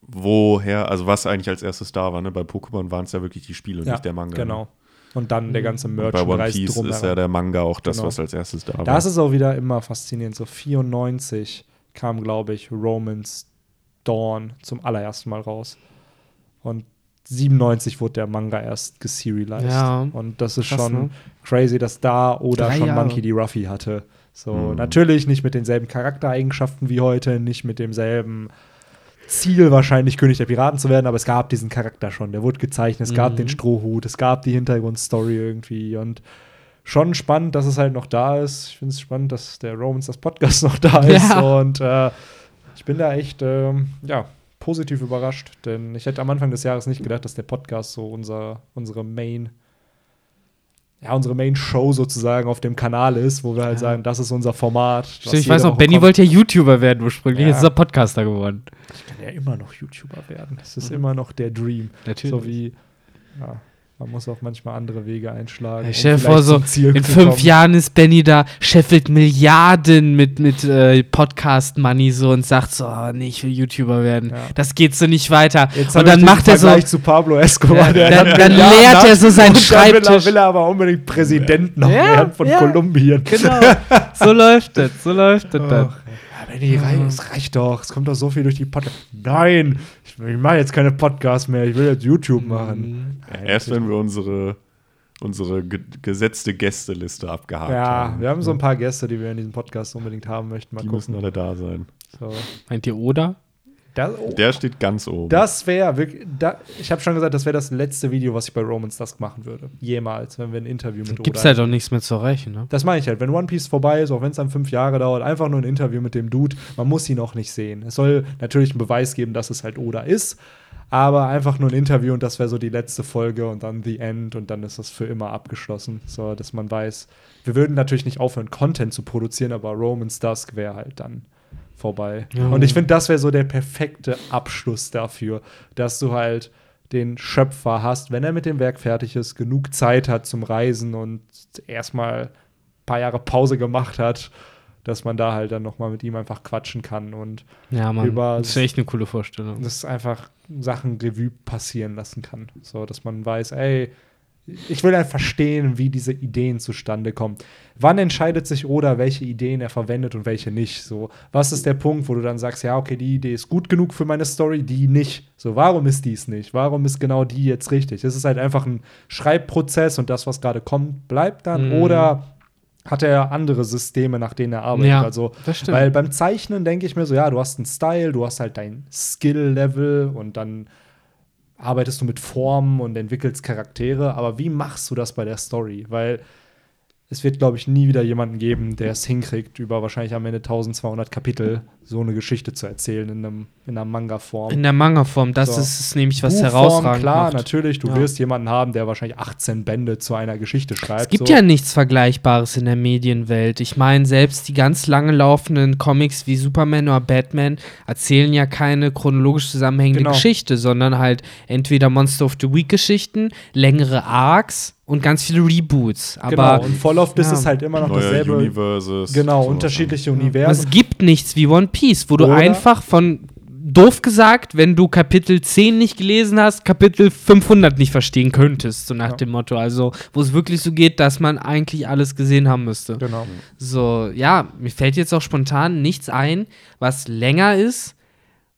woher, also was eigentlich als erstes da war. Ne? Bei Pokémon waren es ja wirklich die Spiele, Ja, nicht der Manga. Genau. Und dann der ganze Und bei One Piece ist drumherum. ja der Manga auch das, Genau. was als erstes da war. Das ist auch wieder immer faszinierend. So 94 kam, glaube ich, Romans Dawn zum allerersten Mal raus. Und 97 wurde der Manga erst geserialized. Ja. Und das ist Krass, schon ne? crazy, dass da oder Drei schon Jahre. Monkey D. Ruffy hatte. So, Mhm. natürlich nicht mit denselben Charaktereigenschaften wie heute, nicht mit demselben Ziel wahrscheinlich König der Piraten zu werden, aber es gab diesen Charakter schon. Der wurde gezeichnet, es gab Mhm. den Strohhut, es gab die Hintergrundstory irgendwie und schon spannend, dass es halt noch da ist. Ich finde es spannend, dass der Romans das Podcast noch da ist Ja. und äh, ich bin da echt ähm, ja, positiv überrascht, denn ich hätte am Anfang des Jahres nicht gedacht, dass der Podcast so unser, unsere Main ja, unsere Main-Show sozusagen auf dem Kanal ist, wo wir halt sagen, das ist unser Format. ich weiß noch, Benny wollte ja YouTuber werden ursprünglich, Ja. jetzt ist er Podcaster geworden. Ich kann ja immer noch YouTuber werden. Das ist immer noch der Dream. Natürlich. So wie, ja, man muss auch manchmal andere Wege einschlagen. Ja, um stell dir vielleicht vor, so in fünf kommen. Jahren ist Benny da, scheffelt Milliarden mit, mit äh, Podcast-Money so und sagt so, oh, nee, ich will YouTuber werden. Ja. Das geht so nicht weiter. Jetzt und dann macht er so, zu Pablo Escobar. Ja, der dann- dann leert er so seinen und dann will er, Schreibtisch. will er aber unbedingt Präsident noch Ja, werden von. Kolumbien. genau, so läuft das, so läuft das dann. Ja, Benny, rei- es reicht doch. Es kommt doch so viel durch die Podcast. Nein, ich, ich mache jetzt keine Podcasts mehr. Ich will jetzt YouTube machen. Nein, Erst wenn wir unsere, unsere ge gesetzte Gästeliste abgehakt Ja, haben. wir haben so ein paar Gäste, die wir in diesem Podcast unbedingt haben möchten. Mal Die müssen gucken. alle da sein. So. Meint ihr oder? Das, oh, Der steht ganz oben. das wäre wirklich. Da, ich habe schon gesagt, das wäre das letzte Video, was ich bei Romans Dusk machen würde. Jemals, wenn wir ein Interview mit Gibt's Oda halt auch nichts mehr zu erreichen, ne? Das meine ich halt. Wenn One Piece vorbei ist, auch wenn es dann fünf Jahre dauert, einfach nur ein Interview mit dem Dude. Man muss ihn auch nicht sehen. Es soll natürlich einen Beweis geben, dass es halt Oda ist. Aber einfach nur ein Interview und das wäre so die letzte Folge und dann The End und dann ist das für immer abgeschlossen. So, dass man weiß, wir würden natürlich nicht aufhören, Content zu produzieren, aber Romans Dusk wäre halt dann vorbei. Ja. Und ich finde, das wäre so der perfekte Abschluss dafür, dass du halt den Schöpfer hast, wenn er mit dem Werk fertig ist, genug Zeit hat zum Reisen und erstmal ein paar Jahre Pause gemacht hat, dass man da halt dann noch mal mit ihm einfach quatschen kann und Ja, Mann. Über- das ist echt eine coole Vorstellung. das einfach Sachen Revue passieren lassen kann. So, dass man weiß, ey, ich will einfach verstehen, wie diese Ideen zustande kommen. Wann entscheidet sich Oda, welche Ideen er verwendet und welche nicht? So, was ist der Punkt, wo du dann sagst, ja, okay, die Idee ist gut genug für meine Story, die nicht. So, warum ist dies nicht? Warum ist genau die jetzt richtig? Es ist halt einfach ein Schreibprozess und das, was gerade kommt, bleibt dann. Mhm. Oder hat er andere Systeme, nach denen er arbeitet? Ja, also, das stimmt. weil beim Zeichnen denke ich mir so, ja, du hast einen Style, du hast halt dein Skill-Level und dann arbeitest du mit Formen und entwickelst Charaktere, aber wie machst du das bei der Story? Weil es wird, glaube ich, nie wieder jemanden geben, der es hinkriegt, über wahrscheinlich am Ende 1200 Kapitel so eine Geschichte zu erzählen in, einem, in einer Manga-Form. In der Manga-Form, das So. ist es nämlich, was Buchform, herausragend klar, macht. natürlich, du Ja. wirst jemanden haben, der wahrscheinlich 18 Bände zu einer Geschichte schreibt. Es gibt so. ja nichts Vergleichbares in der Medienwelt. Ich meine, selbst die ganz lange laufenden Comics wie Superman oder Batman erzählen ja keine chronologisch zusammenhängende Genau. Geschichte, sondern halt entweder Monster of the Week Geschichten, längere Arcs und ganz viele Reboots. Aber genau, und voll oft ist ja. es halt immer noch Neue dasselbe. Universes. Genau, sowas. unterschiedliche es Universen. gibt nichts wie One Piece, wo du Oder- einfach von doof gesagt, wenn du Kapitel 10 nicht gelesen hast, Kapitel 500 nicht verstehen könntest, so nach Ja. dem Motto. Also, wo es wirklich so geht, dass man eigentlich alles gesehen haben müsste. Genau. So, ja, mir fällt jetzt auch spontan nichts ein, was länger ist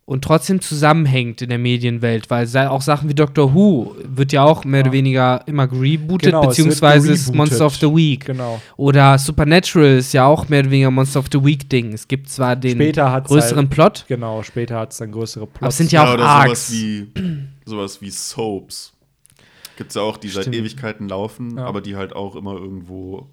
und trotzdem zusammenhängt in der Medienwelt, weil auch Sachen wie Doctor Who wird ja auch mehr Ja. oder weniger immer gerebootet, Genau, beziehungsweise gerebootet. Monster of the Week. Genau. Oder Supernatural ist ja auch mehr oder weniger Monster of the Week Ding. Es gibt zwar den größeren halt, Plot, Genau, später hat es dann größere Plots. aber es sind ja auch oder Arcs. sowas wie, sowas wie Soaps. Gibt es ja auch, die seit Stimmt. Ewigkeiten laufen, Ja. aber die halt auch immer irgendwo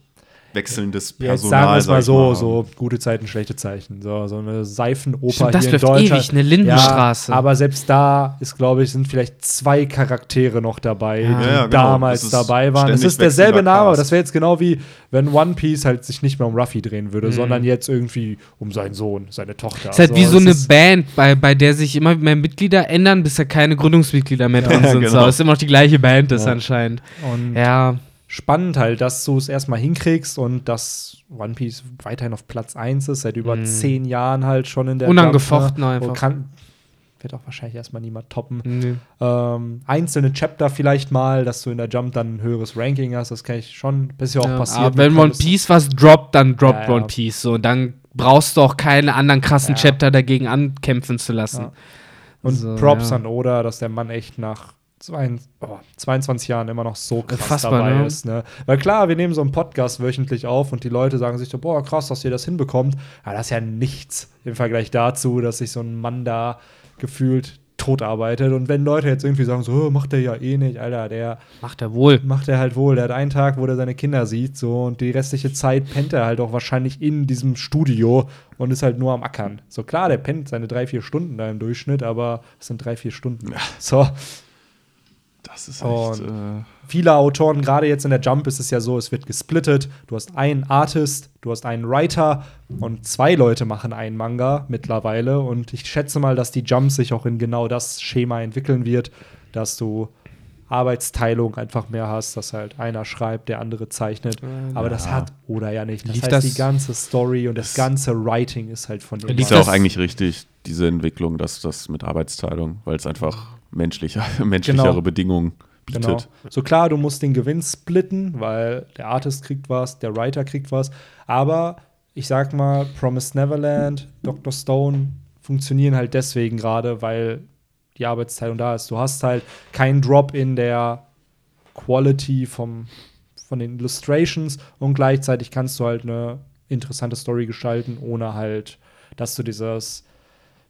wechselndes Jetzt Personal sagen wir es mal so, haben. so gute Zeiten, schlechte Zeichen. So, so eine Seifenoper Stimmt, das hier läuft in Deutschland. ewig, eine Lindenstraße. Ja, aber selbst da ist, glaube ich, sind vielleicht zwei Charaktere noch dabei, Ja. die Ja, genau. damals Das dabei waren. Es ist derselbe Name, aber das wäre jetzt genau wie, wenn One Piece halt sich nicht mehr um Ruffy drehen würde, Mhm. sondern jetzt irgendwie um seinen Sohn, seine Tochter. Es ist halt wie so eine Band, bei, bei der sich immer mehr Mitglieder ändern, bis da keine Gründungsmitglieder mehr drin Ja, sind. So, genau. es ist immer noch die gleiche Band ist Ja. anscheinend. Und Ja, spannend halt, dass du es erstmal hinkriegst und dass One Piece weiterhin auf Platz 1 ist, seit über Mhm. zehn Jahren halt schon in der Unangefochten Jump, ne? einfach. Kann, wird auch wahrscheinlich erstmal niemand toppen. nee. Ähm, einzelne Chapter vielleicht mal, dass du in der Jump dann ein höheres Ranking hast, das kann ich schon, das ist ja auch Ja, passiert. aber wenn One. Piece was droppt, dann droppt Ja, ja. One Piece. So, und dann brauchst du auch keine anderen krassen. Chapter dagegen ankämpfen zu lassen. Und So, Props an Oda, dass der Mann echt nach oh, 22 Jahren immer noch so krass Unfassbar, dabei ne? ist. Ne? Weil klar, wir nehmen so einen Podcast wöchentlich auf und die Leute sagen sich so, boah, krass, dass ihr das hinbekommt. Aber das ist ja nichts im Vergleich dazu, dass sich so ein Mann da gefühlt tot arbeitet. Und wenn Leute jetzt irgendwie sagen, so, "Oh, macht der ja eh nicht, Alter, der Macht er wohl. macht er halt wohl. Der hat einen Tag, wo er seine Kinder sieht, so und die restliche Zeit pennt er halt auch wahrscheinlich in diesem Studio und ist halt nur am Ackern. So klar, der pennt seine drei, vier Stunden da im Durchschnitt, aber es sind drei, vier Stunden. So, Das ist Und- echt. Äh, viele Autoren, gerade jetzt in der Jump ist es ja so, es wird gesplittet. Du hast einen Artist, du hast einen Writer und zwei Leute machen einen Manga mittlerweile. Und ich schätze mal, dass die Jump sich auch in genau das Schema entwickeln wird, dass du Arbeitsteilung einfach mehr hast, dass halt einer schreibt, der andere zeichnet. Aber das ja. hat oder ja nicht. Das Lief heißt, das- die ganze Story und das Es- ganze Writing ist halt von dem. Lief ist ja auch das- eigentlich richtig, diese Entwicklung, dass das mit Arbeitsteilung, weil es einfach menschlicher, menschlichere Genau. Bedingungen bietet. Genau. So klar, du musst den Gewinn splitten, weil der Artist kriegt was, der Writer kriegt was. Aber ich sag mal, Promised Neverland, Dr. Stone funktionieren halt deswegen gerade, weil die Arbeitsteilung da ist. Du hast halt keinen Drop in der Quality vom, von den Illustrations und gleichzeitig kannst du halt eine interessante Story gestalten, ohne halt, dass du dieses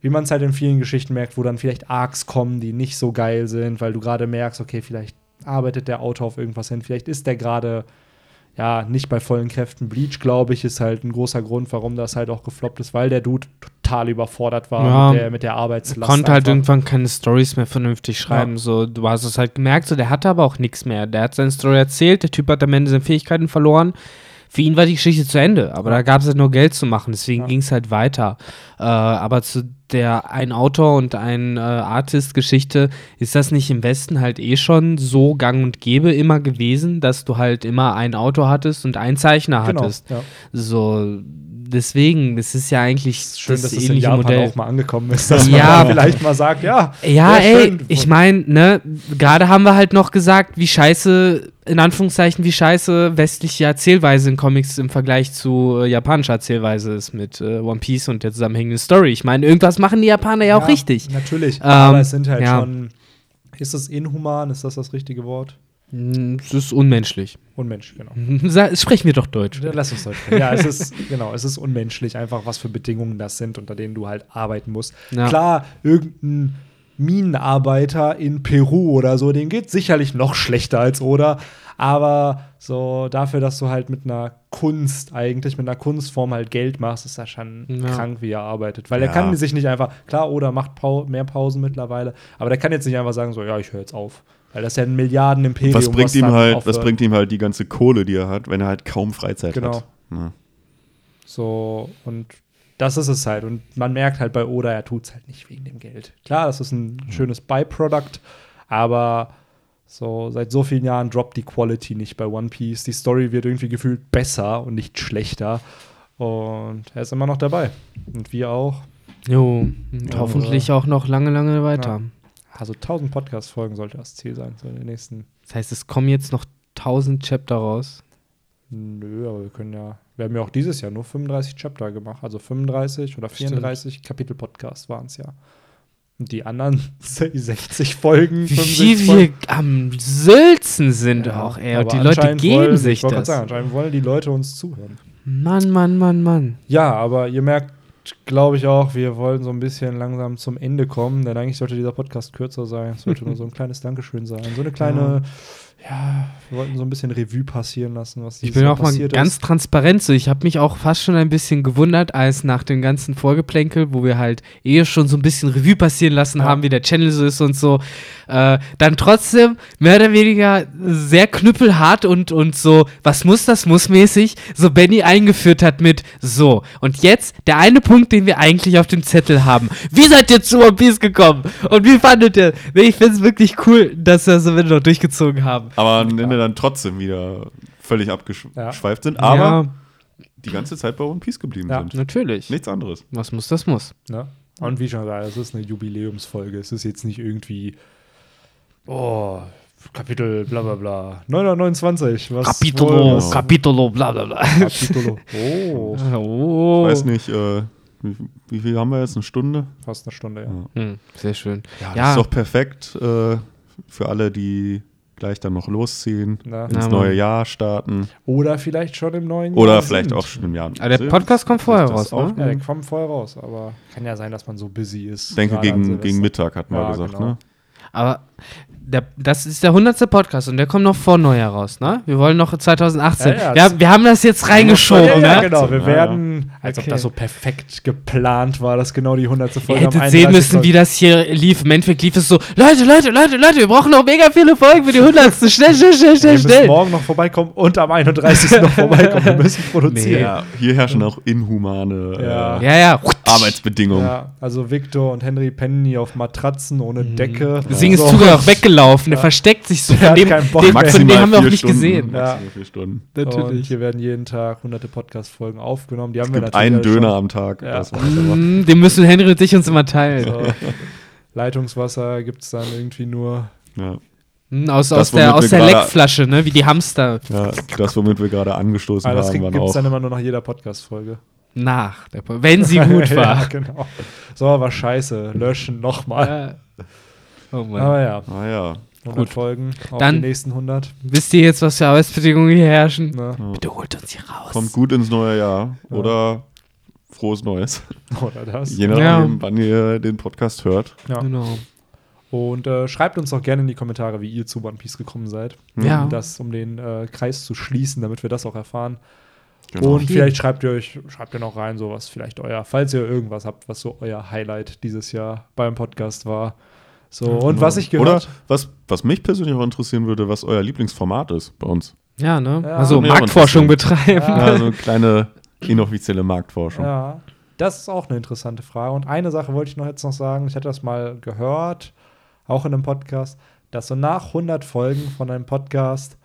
wie man es halt in vielen Geschichten merkt, wo dann vielleicht Arcs kommen, die nicht so geil sind, weil du gerade merkst, okay, vielleicht arbeitet der Autor auf irgendwas hin, vielleicht ist der gerade ja nicht bei vollen Kräften. Bleach, glaube ich, ist halt ein großer Grund, warum das halt auch gefloppt ist, weil der Dude total überfordert war Ja. mit, der, mit der Arbeitslast. konnte halt einfach. irgendwann keine Stories mehr vernünftig schreiben. So, du hast es halt gemerkt, so, der hatte aber auch nichts mehr. Der hat seine Story erzählt, der Typ hat am Ende seine Fähigkeiten verloren. Für ihn war die Geschichte zu Ende, aber da gab es halt nur Geld zu machen, deswegen Ja. ging es halt weiter. Äh, aber zu der ein Autor und ein äh, Artist-Geschichte ist das nicht im Westen halt eh schon so gang und gäbe immer gewesen, dass du halt immer einen Autor hattest und einen Zeichner Genau, hattest. ja. So, deswegen, das ist ja eigentlich Schön, das dass es in Japan Modell. auch mal angekommen ist, dass Ja. man vielleicht mal sagt, ja, Ja, ey, schön. ich meine, ne, gerade haben wir halt noch gesagt, wie scheiße, in Anführungszeichen, wie scheiße westliche Erzählweise in Comics im Vergleich zu äh, japanischer Erzählweise ist mit äh, One Piece und der zusammenhängenden Story. Ich meine, irgendwas machen die Japaner ja, auch richtig. Natürlich, Ähm, aber es sind halt ja. schon ist es inhuman, ist das das richtige Wort? Mm, Es ist unmenschlich. Unmenschlich, genau. Sa- Sprechen wir doch Deutsch. Ja, Lass uns Deutsch sprechen. Ja, es ist, genau, es ist unmenschlich, einfach was für Bedingungen das sind, unter denen du halt arbeiten musst. Ja. Klar, irgendein Minenarbeiter in Peru oder so, dem geht sicherlich noch schlechter als Oda, aber so dafür, dass du halt mit einer Kunst eigentlich, mit einer Kunstform halt Geld machst, ist das schon Ja. krank, wie er arbeitet. Weil er Ja. kann sich nicht einfach, klar, Oda macht Pau mehr Pausen mittlerweile, aber der kann jetzt nicht einfach sagen, so, ja, ich höre jetzt auf. Weil das ist ja ein Milliarden-Imperium. Was bringt ihm dann halt, was aufhört. bringt ihm halt die ganze Kohle, die er hat, wenn er halt kaum Freizeit Genau. hat? Ja. So, und das ist es halt. Und man merkt halt bei Oda, er tut es halt nicht wegen dem Geld. Klar, das ist ein schönes Byproduct, aber so seit so vielen Jahren droppt die Quality nicht bei One Piece. Die Story wird irgendwie gefühlt besser und nicht schlechter. Und er ist immer noch dabei. Und wir auch. Jo, und Ja, hoffentlich auch noch lange, lange weiter. Also 1000 Podcast-Folgen sollte das Ziel sein, so in den nächsten. Das heißt, es kommen jetzt noch 1000 Chapter raus. Nö, aber wir können ja. Wir haben ja auch dieses Jahr nur 35 Chapter gemacht. Also 35 oder Stimmt. 34 Kapitel-Podcasts waren es ja. Und die anderen 60 Folgen. Wie 65 viel wir am Sülzen sind Ja, auch, ey. Und die Leute geben wollen, sich das. Sagen, anscheinend wollen die Leute uns zuhören. Mann, Mann, Mann, Mann. Ja, aber ihr merkt, glaube ich auch, wir wollen so ein bisschen langsam zum Ende kommen, denn eigentlich sollte dieser Podcast kürzer sein. Es sollte nur so ein kleines Dankeschön sein. So eine kleine, ja, wir wollten so ein bisschen Revue passieren lassen, was Ich bin auch mal ganz ist. transparent so. Ich habe mich auch fast schon ein bisschen gewundert, als nach dem ganzen Vorgeplänkel, wo wir halt eh schon so ein bisschen Revue passieren lassen Ja. haben, wie der Channel so ist und so, äh, dann trotzdem mehr oder weniger sehr knüppelhart und, und so, was muss das muss mäßig, so Benny eingeführt hat mit so. Und jetzt der eine Punkt, den wir eigentlich auf dem Zettel haben. Wie seid ihr zu One Piece gekommen? Und wie fandet ihr? Nee, ich finde es wirklich cool, dass wir so noch durchgezogen haben. Aber am Ende dann trotzdem wieder völlig abgeschweift sind, aber ja, die ganze Zeit bei One Piece geblieben Ja. sind. natürlich. Nichts anderes. Was muss, das muss. Ne? Und wie schon gesagt, es ist eine Jubiläumsfolge. Es ist jetzt nicht irgendwie, oh, Kapitel bla bla bla. 929. Was Capitolo, wohl- was- Capitolo, bla bla bla. Capitolo. Oh, Oh. Ich weiß nicht, äh, wie, wie viel haben wir jetzt? Eine Stunde? fast eine Stunde, ja. Hm, sehr schön. Ja, das Ja. ist doch perfekt äh, für alle, die gleich dann noch losziehen, Na? ins Ja, neue. Jahr starten. Oder vielleicht schon im neuen Oder Jahr vielleicht sind. auch schon im Jahr. Aber der Podcast kommt vorher raus, ne? Ja, der kommt vorher raus, aber kann ja sein, dass man so busy ist. Ich denke, gegen, gegen Mittag hatten wir Ja, gesagt, genau. ne? Aber der, das ist der 100. Podcast und der kommt noch vor Neujahr raus, ne? Wir wollen noch 2018. Ja, ja, wir, haben- wir haben das jetzt reingeschoben, ja, ja, ne? genau. Wir Ja, werden, als ob Okay. das so perfekt geplant war, dass genau die 100. Ihr Folge am hättet sehen 31. müssen, wie das hier lief. Im Endeffekt lief es so: Leute, Leute, Leute, Leute, wir brauchen noch mega viele Folgen für die 100. Schnell, schnell, schnell, Wir schnell, müssen schnell. morgen noch vorbeikommen und am 31. noch vorbeikommen. Wir müssen produzieren. Ja, hier herrschen auch inhumane Ja. äh, Ja, ja. Arbeitsbedingungen. Ja, also Victor und Henry pennen hier auf Matratzen ohne Decke. Sing ist sogar auch weggelaufen. Der versteckt sich so. Der Von hat dem, keinen Bock den, von dem haben wir auch nicht Stunden, gesehen. Ja. Vier Stunden. Und hier werden jeden Tag hunderte Podcast-Folgen aufgenommen. Die haben Es wir gibt natürlich einen Döner schon. am Tag. Ja. Das. Mm, Den müssen Henry und ich uns immer teilen. So. Leitungswasser gibt es dann irgendwie nur. Ja. Mm, Aus, Das, aus der, aus der Leckflasche, ne? Wie die Hamster ja, das, womit wir gerade angestoßen Aber das haben, gibt waren es dann immer nur nach jeder Podcast-Folge. nach. Der, Po- wenn sie gut ja, war. genau. So, war scheiße. Löschen nochmal. Ja. Oh Mann. Aber ja, Ah ja. 100 Gut. Folgen. Auf Dann- die nächsten 100. Wisst ihr jetzt, was für Arbeitsbedingungen hier herrschen? Ne? Bitte holt uns hier raus. Kommt gut ins neue Jahr. Ja. Oder frohes Neues. Oder das. Je nachdem, Ja. wann ihr den Podcast hört. Ja. Genau. Und äh, schreibt uns doch gerne in die Kommentare, wie ihr zu One Piece gekommen seid. Ja. Um das, um den äh, Kreis zu schließen, damit wir das auch erfahren. Genau. Und vielleicht schreibt ihr euch, schreibt ihr noch rein, so was vielleicht euer, falls ihr irgendwas habt, was so euer Highlight dieses Jahr beim Podcast war. So, und was ich Oder gehört was, was mich persönlich auch interessieren würde, was euer Lieblingsformat ist bei uns. Ja, ne? Ja. Also Marktforschung betreiben. Ja. Ja, so eine kleine inoffizielle Marktforschung. Ja, das ist auch eine interessante Frage. Und eine Sache wollte ich noch jetzt noch sagen. Ich hatte das mal gehört, auch in einem Podcast, dass so nach 100 Folgen von einem Podcast,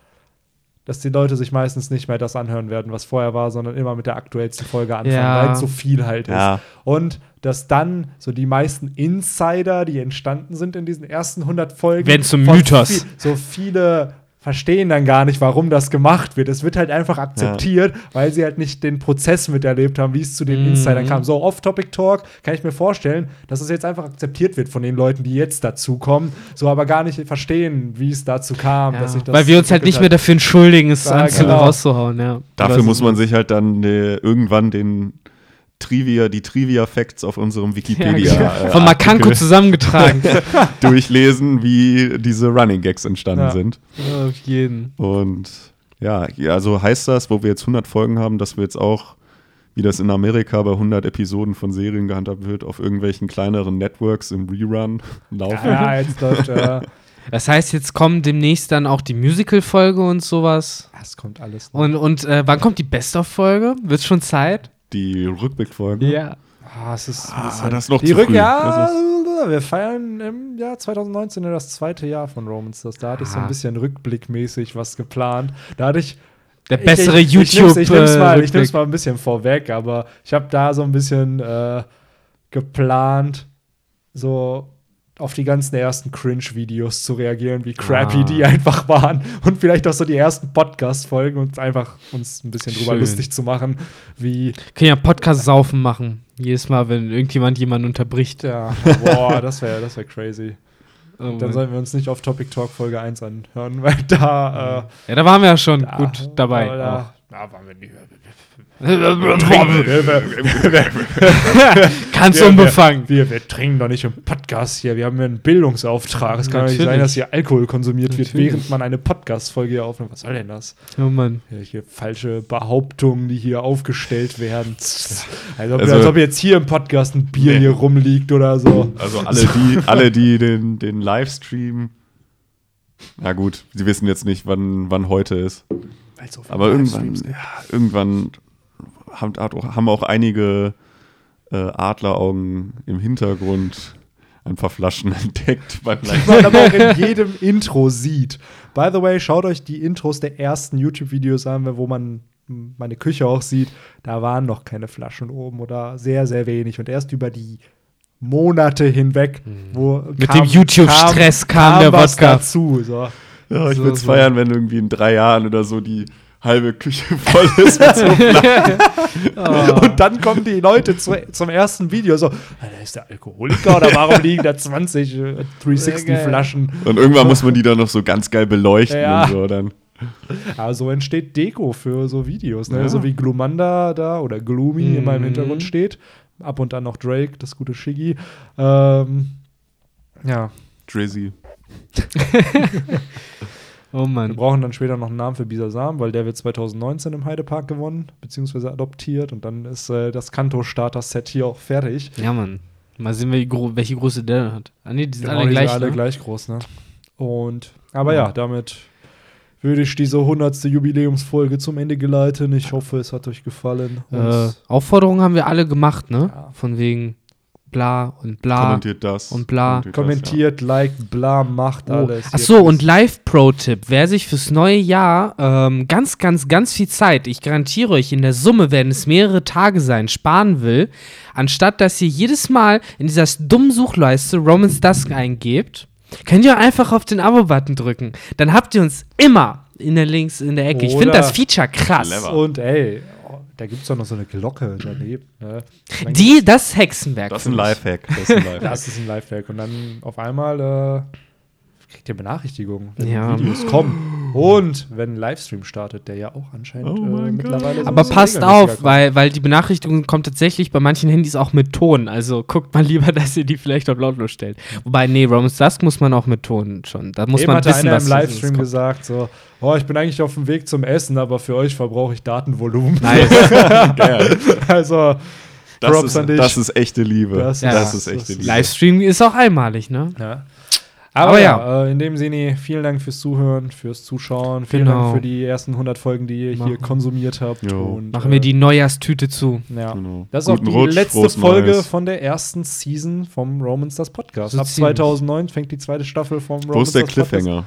dass die Leute sich meistens nicht mehr das anhören werden, was vorher war, sondern immer mit der aktuellsten Folge anfangen, Ja. weil es so viel halt Ja. ist. Und dass dann so die meisten Insider, die entstanden sind in diesen ersten 100 Folgen, Werden zum Mythos. viel- So viele verstehen dann gar nicht, warum das gemacht wird. Es wird halt einfach akzeptiert, weil sie halt nicht den Prozess miterlebt haben, wie es zu den Mhm. Insidern kam. So Off-Topic-Talk kann ich mir vorstellen, dass es jetzt einfach akzeptiert wird von den Leuten, die jetzt dazukommen, so aber gar nicht verstehen, wie es dazu kam, Ja, dass ich das weil wir uns halt nicht mehr dafür entschuldigen, es Ja, anzu genau. rauszuhauen, ja. Dafür Oder so- muss man sich halt dann äh, irgendwann den Trivia, die Trivia-Facts auf unserem Wikipedia genau. äh, Von Makanko zusammengetragen. durchlesen, wie diese Running Gags entstanden Ja. sind. Ja, Auf jeden. Und ja, ja, also heißt das, wo wir jetzt 100 Folgen haben, dass wir jetzt auch, wie das in Amerika bei 100 Episoden von Serien gehandhabt wird, auf irgendwelchen kleineren Networks im Rerun laufen. Ja, jetzt läuft äh, Das heißt, jetzt kommen demnächst dann auch die Musical-Folge und sowas. es kommt alles. noch. Und, und äh, wann kommt die Best-of-Folge? Wird schon Zeit? Die Rückblickfolgen. Ja. Ah, es ist Ah, das ist noch die zu Rück früh. Ja, Das wir feiern im Jahr 2019 ja das zweite Jahr von Romans. Da hatte ich so ein Ah. bisschen rückblickmäßig was geplant. Da hatte ich Der bessere ich, ich, YouTube. Ich ich, nehm's mal, äh, ich nehm's Rückblick. mal ein bisschen vorweg, aber ich habe da so ein bisschen äh, geplant, so auf die ganzen ersten Cringe-Videos zu reagieren, wie crappy Ah. die einfach waren und vielleicht auch so die ersten Podcast-Folgen und einfach uns ein bisschen drüber Schön. lustig zu machen, wie Können ja Podcast-Saufen machen. Jedes Mal, wenn irgendjemand jemanden unterbricht. ja, boah, das wäre das wär crazy. Oh Dann sollten wir uns nicht auf Topic Talk Folge 1 anhören, weil da äh, ja, da waren wir ja schon da- gut dabei. Da, da waren wir nicht. Ganz Wir- unbefangen. Wir, wir trinken doch nicht im Podcast hier. Wir haben ja einen Bildungsauftrag. Es kann doch nicht sein, dass hier Alkohol konsumiert wird, Natürlich. während man eine Podcast-Folge hier aufnimmt. Was soll denn das? Oh Mann. Ja, hier falsche Behauptungen, die hier aufgestellt werden. Als ob, Also- als ob jetzt hier im Podcast ein Bier Nee. hier rumliegt oder so. Also alle, die, alle, die den, den Livestream. Na gut, sie wissen jetzt nicht, wann, wann heute ist. Weil so viele Aber irgendwann, ja, irgendwann haben, haben auch einige äh, Adleraugen im Hintergrund ein paar Flaschen entdeckt. Beim Die man aber auch in jedem Intro sieht. By the way, schaut euch die Intros der ersten YouTube-Videos an, wo man meine Küche auch sieht. Da waren noch keine Flaschen oben oder sehr, sehr wenig. Und erst über die Monate hinweg, wo Hm. Mit dem YouTube-Stress kam der was Wodka. dazu. So. ja, ich So, würde es so. feiern, wenn irgendwie in drei Jahren oder so die halbe Küche voll ist mit so Flaschen. Und dann kommen die Leute zu, zum ersten Video so, "Alter, ist der Alkoholiker oder warum liegen da 20 äh, 360 Sehr geil. Flaschen? Und irgendwann muss man die dann noch so ganz geil beleuchten Ja. und so. Dann. So entsteht Deko für so Videos, ne? Ja. So wie Glumanda da oder Gloomy immer im Mhm. Hintergrund steht. Ab und an noch Drake, das gute Shiggy. Ähm, ja, Drizzy. Oh Wir Mann. brauchen dann später noch einen Namen für Bisasam, weil der wird 2019 im Heidepark gewonnen, beziehungsweise adoptiert. Und dann ist äh, das Kanto-Starter-Set hier auch fertig. Ja, Mann. Mal sehen, welche Größe der hat. Ah, nee, die sind Genau, alle die sind gleich. alle ne? gleich groß, ne? Und, aber ja, damit würde ich diese 100. Jubiläumsfolge zum Ende geleiten. Ich hoffe, es hat euch gefallen. Äh, Aufforderungen haben wir alle gemacht, ne? Ja. Von wegen bla und bla. Kommentiert das. und bla. das, kommentiert, liked, bla, macht Oh. alles. Ach so, und Live-Pro-Tipp. Wer sich fürs neue Jahr ähm, ganz, ganz, ganz viel Zeit, ich garantiere euch, in der Summe werden es mehrere Tage sein, sparen will, anstatt dass ihr jedes Mal in dieser dummen Suchleiste Romans Dusk eingebt, könnt ihr einfach auf den Abo-Button drücken. Dann habt ihr uns immer in der links in der Ecke. Ich finde Oder- das Feature krass. Clever. Und ey, da gibt es doch noch so eine Glocke daneben. Ne? Die, das Hexenwerk. Das ist ein. Lifehack. Das ist ein Lifehack. Das ist ein Lifehack. Und dann auf einmal äh, kriegt ihr Benachrichtigungen, wenn Ja. Videos kommen. Und wenn ein Livestream startet, der ja auch anscheinend Oh äh, mittlerweile so Aber passt auf, weil, weil die Benachrichtigung kommt tatsächlich bei manchen Handys auch mit Ton. Also guckt mal lieber, dass ihr die vielleicht auf lautlos stellt. Wobei, nee, Romans Dusk muss man auch mit Ton schon. Da muss Eben man wissen, einer was im Livestream kommt. gesagt, so, oh, ich bin eigentlich auf dem Weg zum Essen, aber für euch verbrauche ich Datenvolumen. Nice. Geil. also, Das Props ist, an dich. das ist echte Liebe. Das Das, ist- echte Liebe. Livestream ist auch einmalig, ne? ja. Aber, Aber ja, Äh, in dem Sinne, vielen Dank fürs Zuhören, fürs Zuschauen, vielen Genau. Dank für die ersten 100 Folgen, die ihr hier Machen. konsumiert habt. Und, Machen wir äh, die Neujahrstüte zu. Ja. Genau. Das ist auch Guten die Rutsch, letzte Folge Neues. von der ersten Season vom Romans das Podcast. So Ab ziemlich. 2009 fängt die zweite Staffel vom Romans Wo ist der Podcast. Cliffhanger?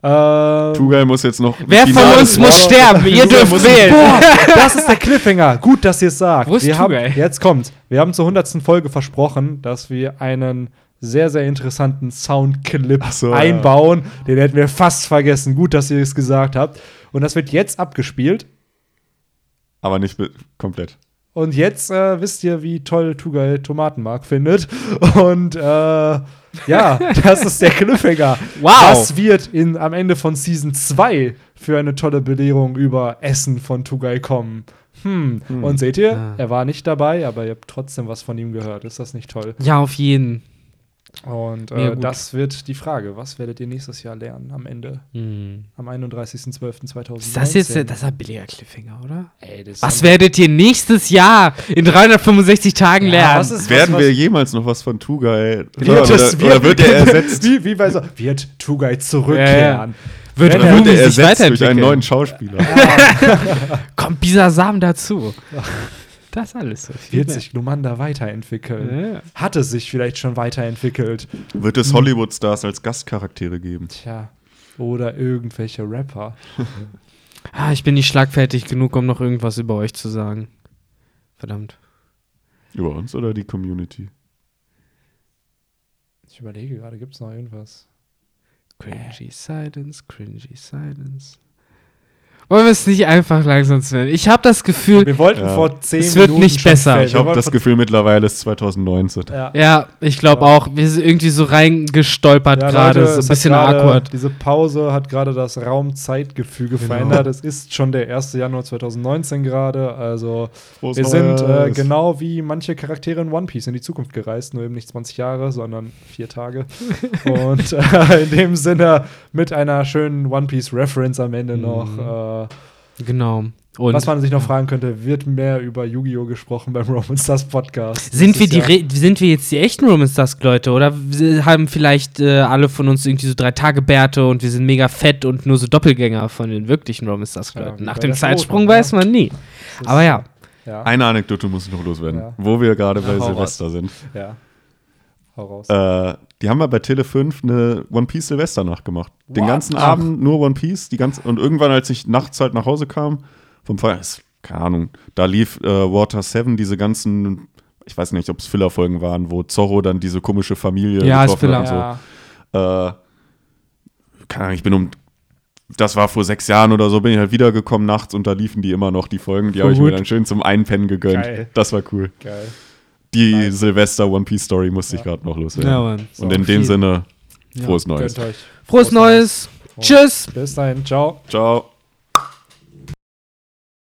Äh, Tugai muss jetzt noch. Wer von uns muss sterben? Ihr dürft wählen. Boah, das ist der Cliffhanger. Gut, dass ihr es sagt. Wo ist wir haben, jetzt kommt. Wir haben zur 100. Folge versprochen, dass wir einen sehr, sehr interessanten Soundclip so, ja. einbauen. Den hätten wir fast vergessen. Gut, dass ihr es gesagt habt. Und das wird jetzt abgespielt. Aber nicht komplett. Und jetzt äh, wisst ihr, wie toll Tugay Tomatenmark findet. Und äh, ja, das ist der Cliffhanger. Wow. Was wird in, am Ende von Season 2 für eine tolle Belehrung über Essen von Tugay kommen? Hm. Und seht ihr, Ah. er war nicht dabei, aber ihr habt trotzdem was von ihm gehört. Ist das nicht toll? Ja, auf jeden. Und äh, gut. das wird die Frage. Was werdet ihr nächstes Jahr lernen am Ende? Hm. Am 31.12.2019? Ist das jetzt das ist ein billiger Cliffhanger, oder? Ey, das Was werdet ihr nächstes Jahr in 365 Tagen Ja, lernen? was ist- Werden was- wir jemals noch was von Tugai? Wird, oder, es- oder, oder wird er ersetzt? Wie, wie bei so, wird Tugay zurückkehren? Wird er- wird Rumi er ersetzt durch einen neuen Schauspieler? Kommt Bisasam dazu. Das alles so. Viel Wird mehr. sich Lumanda weiterentwickeln? Ja. Hat es sich vielleicht schon weiterentwickelt? Wird es Hollywood-Stars als Gastcharaktere geben? Tja. Oder irgendwelche Rapper. Ah, ich bin nicht schlagfertig genug, um noch irgendwas über euch zu sagen. Verdammt. Über uns oder die Community? Ich überlege gerade, gibt es noch irgendwas? Cringy Silence, cringy Silence. Wollen wir es nicht einfach langsam werden? Ich habe das Gefühl, Wir wollten Ja. vor zehn Es wird Minuten nicht besser. Ich habe das Gefühl, mittlerweile ist 2019. Ja. ja, ich glaube Ja. auch, wir sind irgendwie so reingestolpert Ja, gerade, so ein bisschen gerade- awkward. Diese Pause hat gerade das Raum-Zeitgefüge Genau. verändert. Es ist schon der 1. Januar 2019 gerade. Also Frohes wir sind äh, genau wie manche Charaktere in One Piece in die Zukunft gereist. Nur eben nicht 20 Jahre, sondern vier Tage. Und äh, in dem Sinne mit einer schönen One Piece-Reference am Ende noch. Äh, Genau. Und was man sich noch fragen könnte, wird mehr über Yu-Gi-Oh! gesprochen beim Roman Stars Podcast? sind wir, die ja- Re sind wir jetzt die echten Romans Dusk Leute oder haben vielleicht äh, alle von uns irgendwie so drei Tage Bärte und wir sind mega fett und nur so Doppelgänger von den wirklichen Romans Dusk Ja, Leuten? wie Nach dem Zeitsprung Schrot, weiß man nie. Aber ja, Ja, Eine Anekdote muss ich noch loswerden, Ja. wo wir gerade bei Silvester sind. ja. Hau raus. Äh, die haben mal bei Tele 5 eine One Piece Silvesternacht gemacht. Den What? ganzen Ach. Abend nur One Piece. Die ganze, und irgendwann, als ich nachts halt nach Hause kam, vom Feier, keine Ahnung, da lief äh, Water 7, diese ganzen, ich weiß nicht, ob es Filler-Folgen waren, wo Zorro dann diese komische Familie Ja, ist getroffen ja. und so. Äh, keine Ahnung, ich bin um. Das war vor sechs Jahren oder so, bin ich halt wiedergekommen nachts und da liefen die immer noch, die Folgen. Die habe ich mir dann schön zum Einpennen gegönnt. Geil. Das war cool. Geil. Die Nice. Silvester One Piece Story musste ich gerade noch loswerden. ja Mann. Und in So, dem viel. Sinne, Ja. frohes Neues. Euch. Frohes Neues. Und Tschüss. Bis dahin. Ciao. Ciao.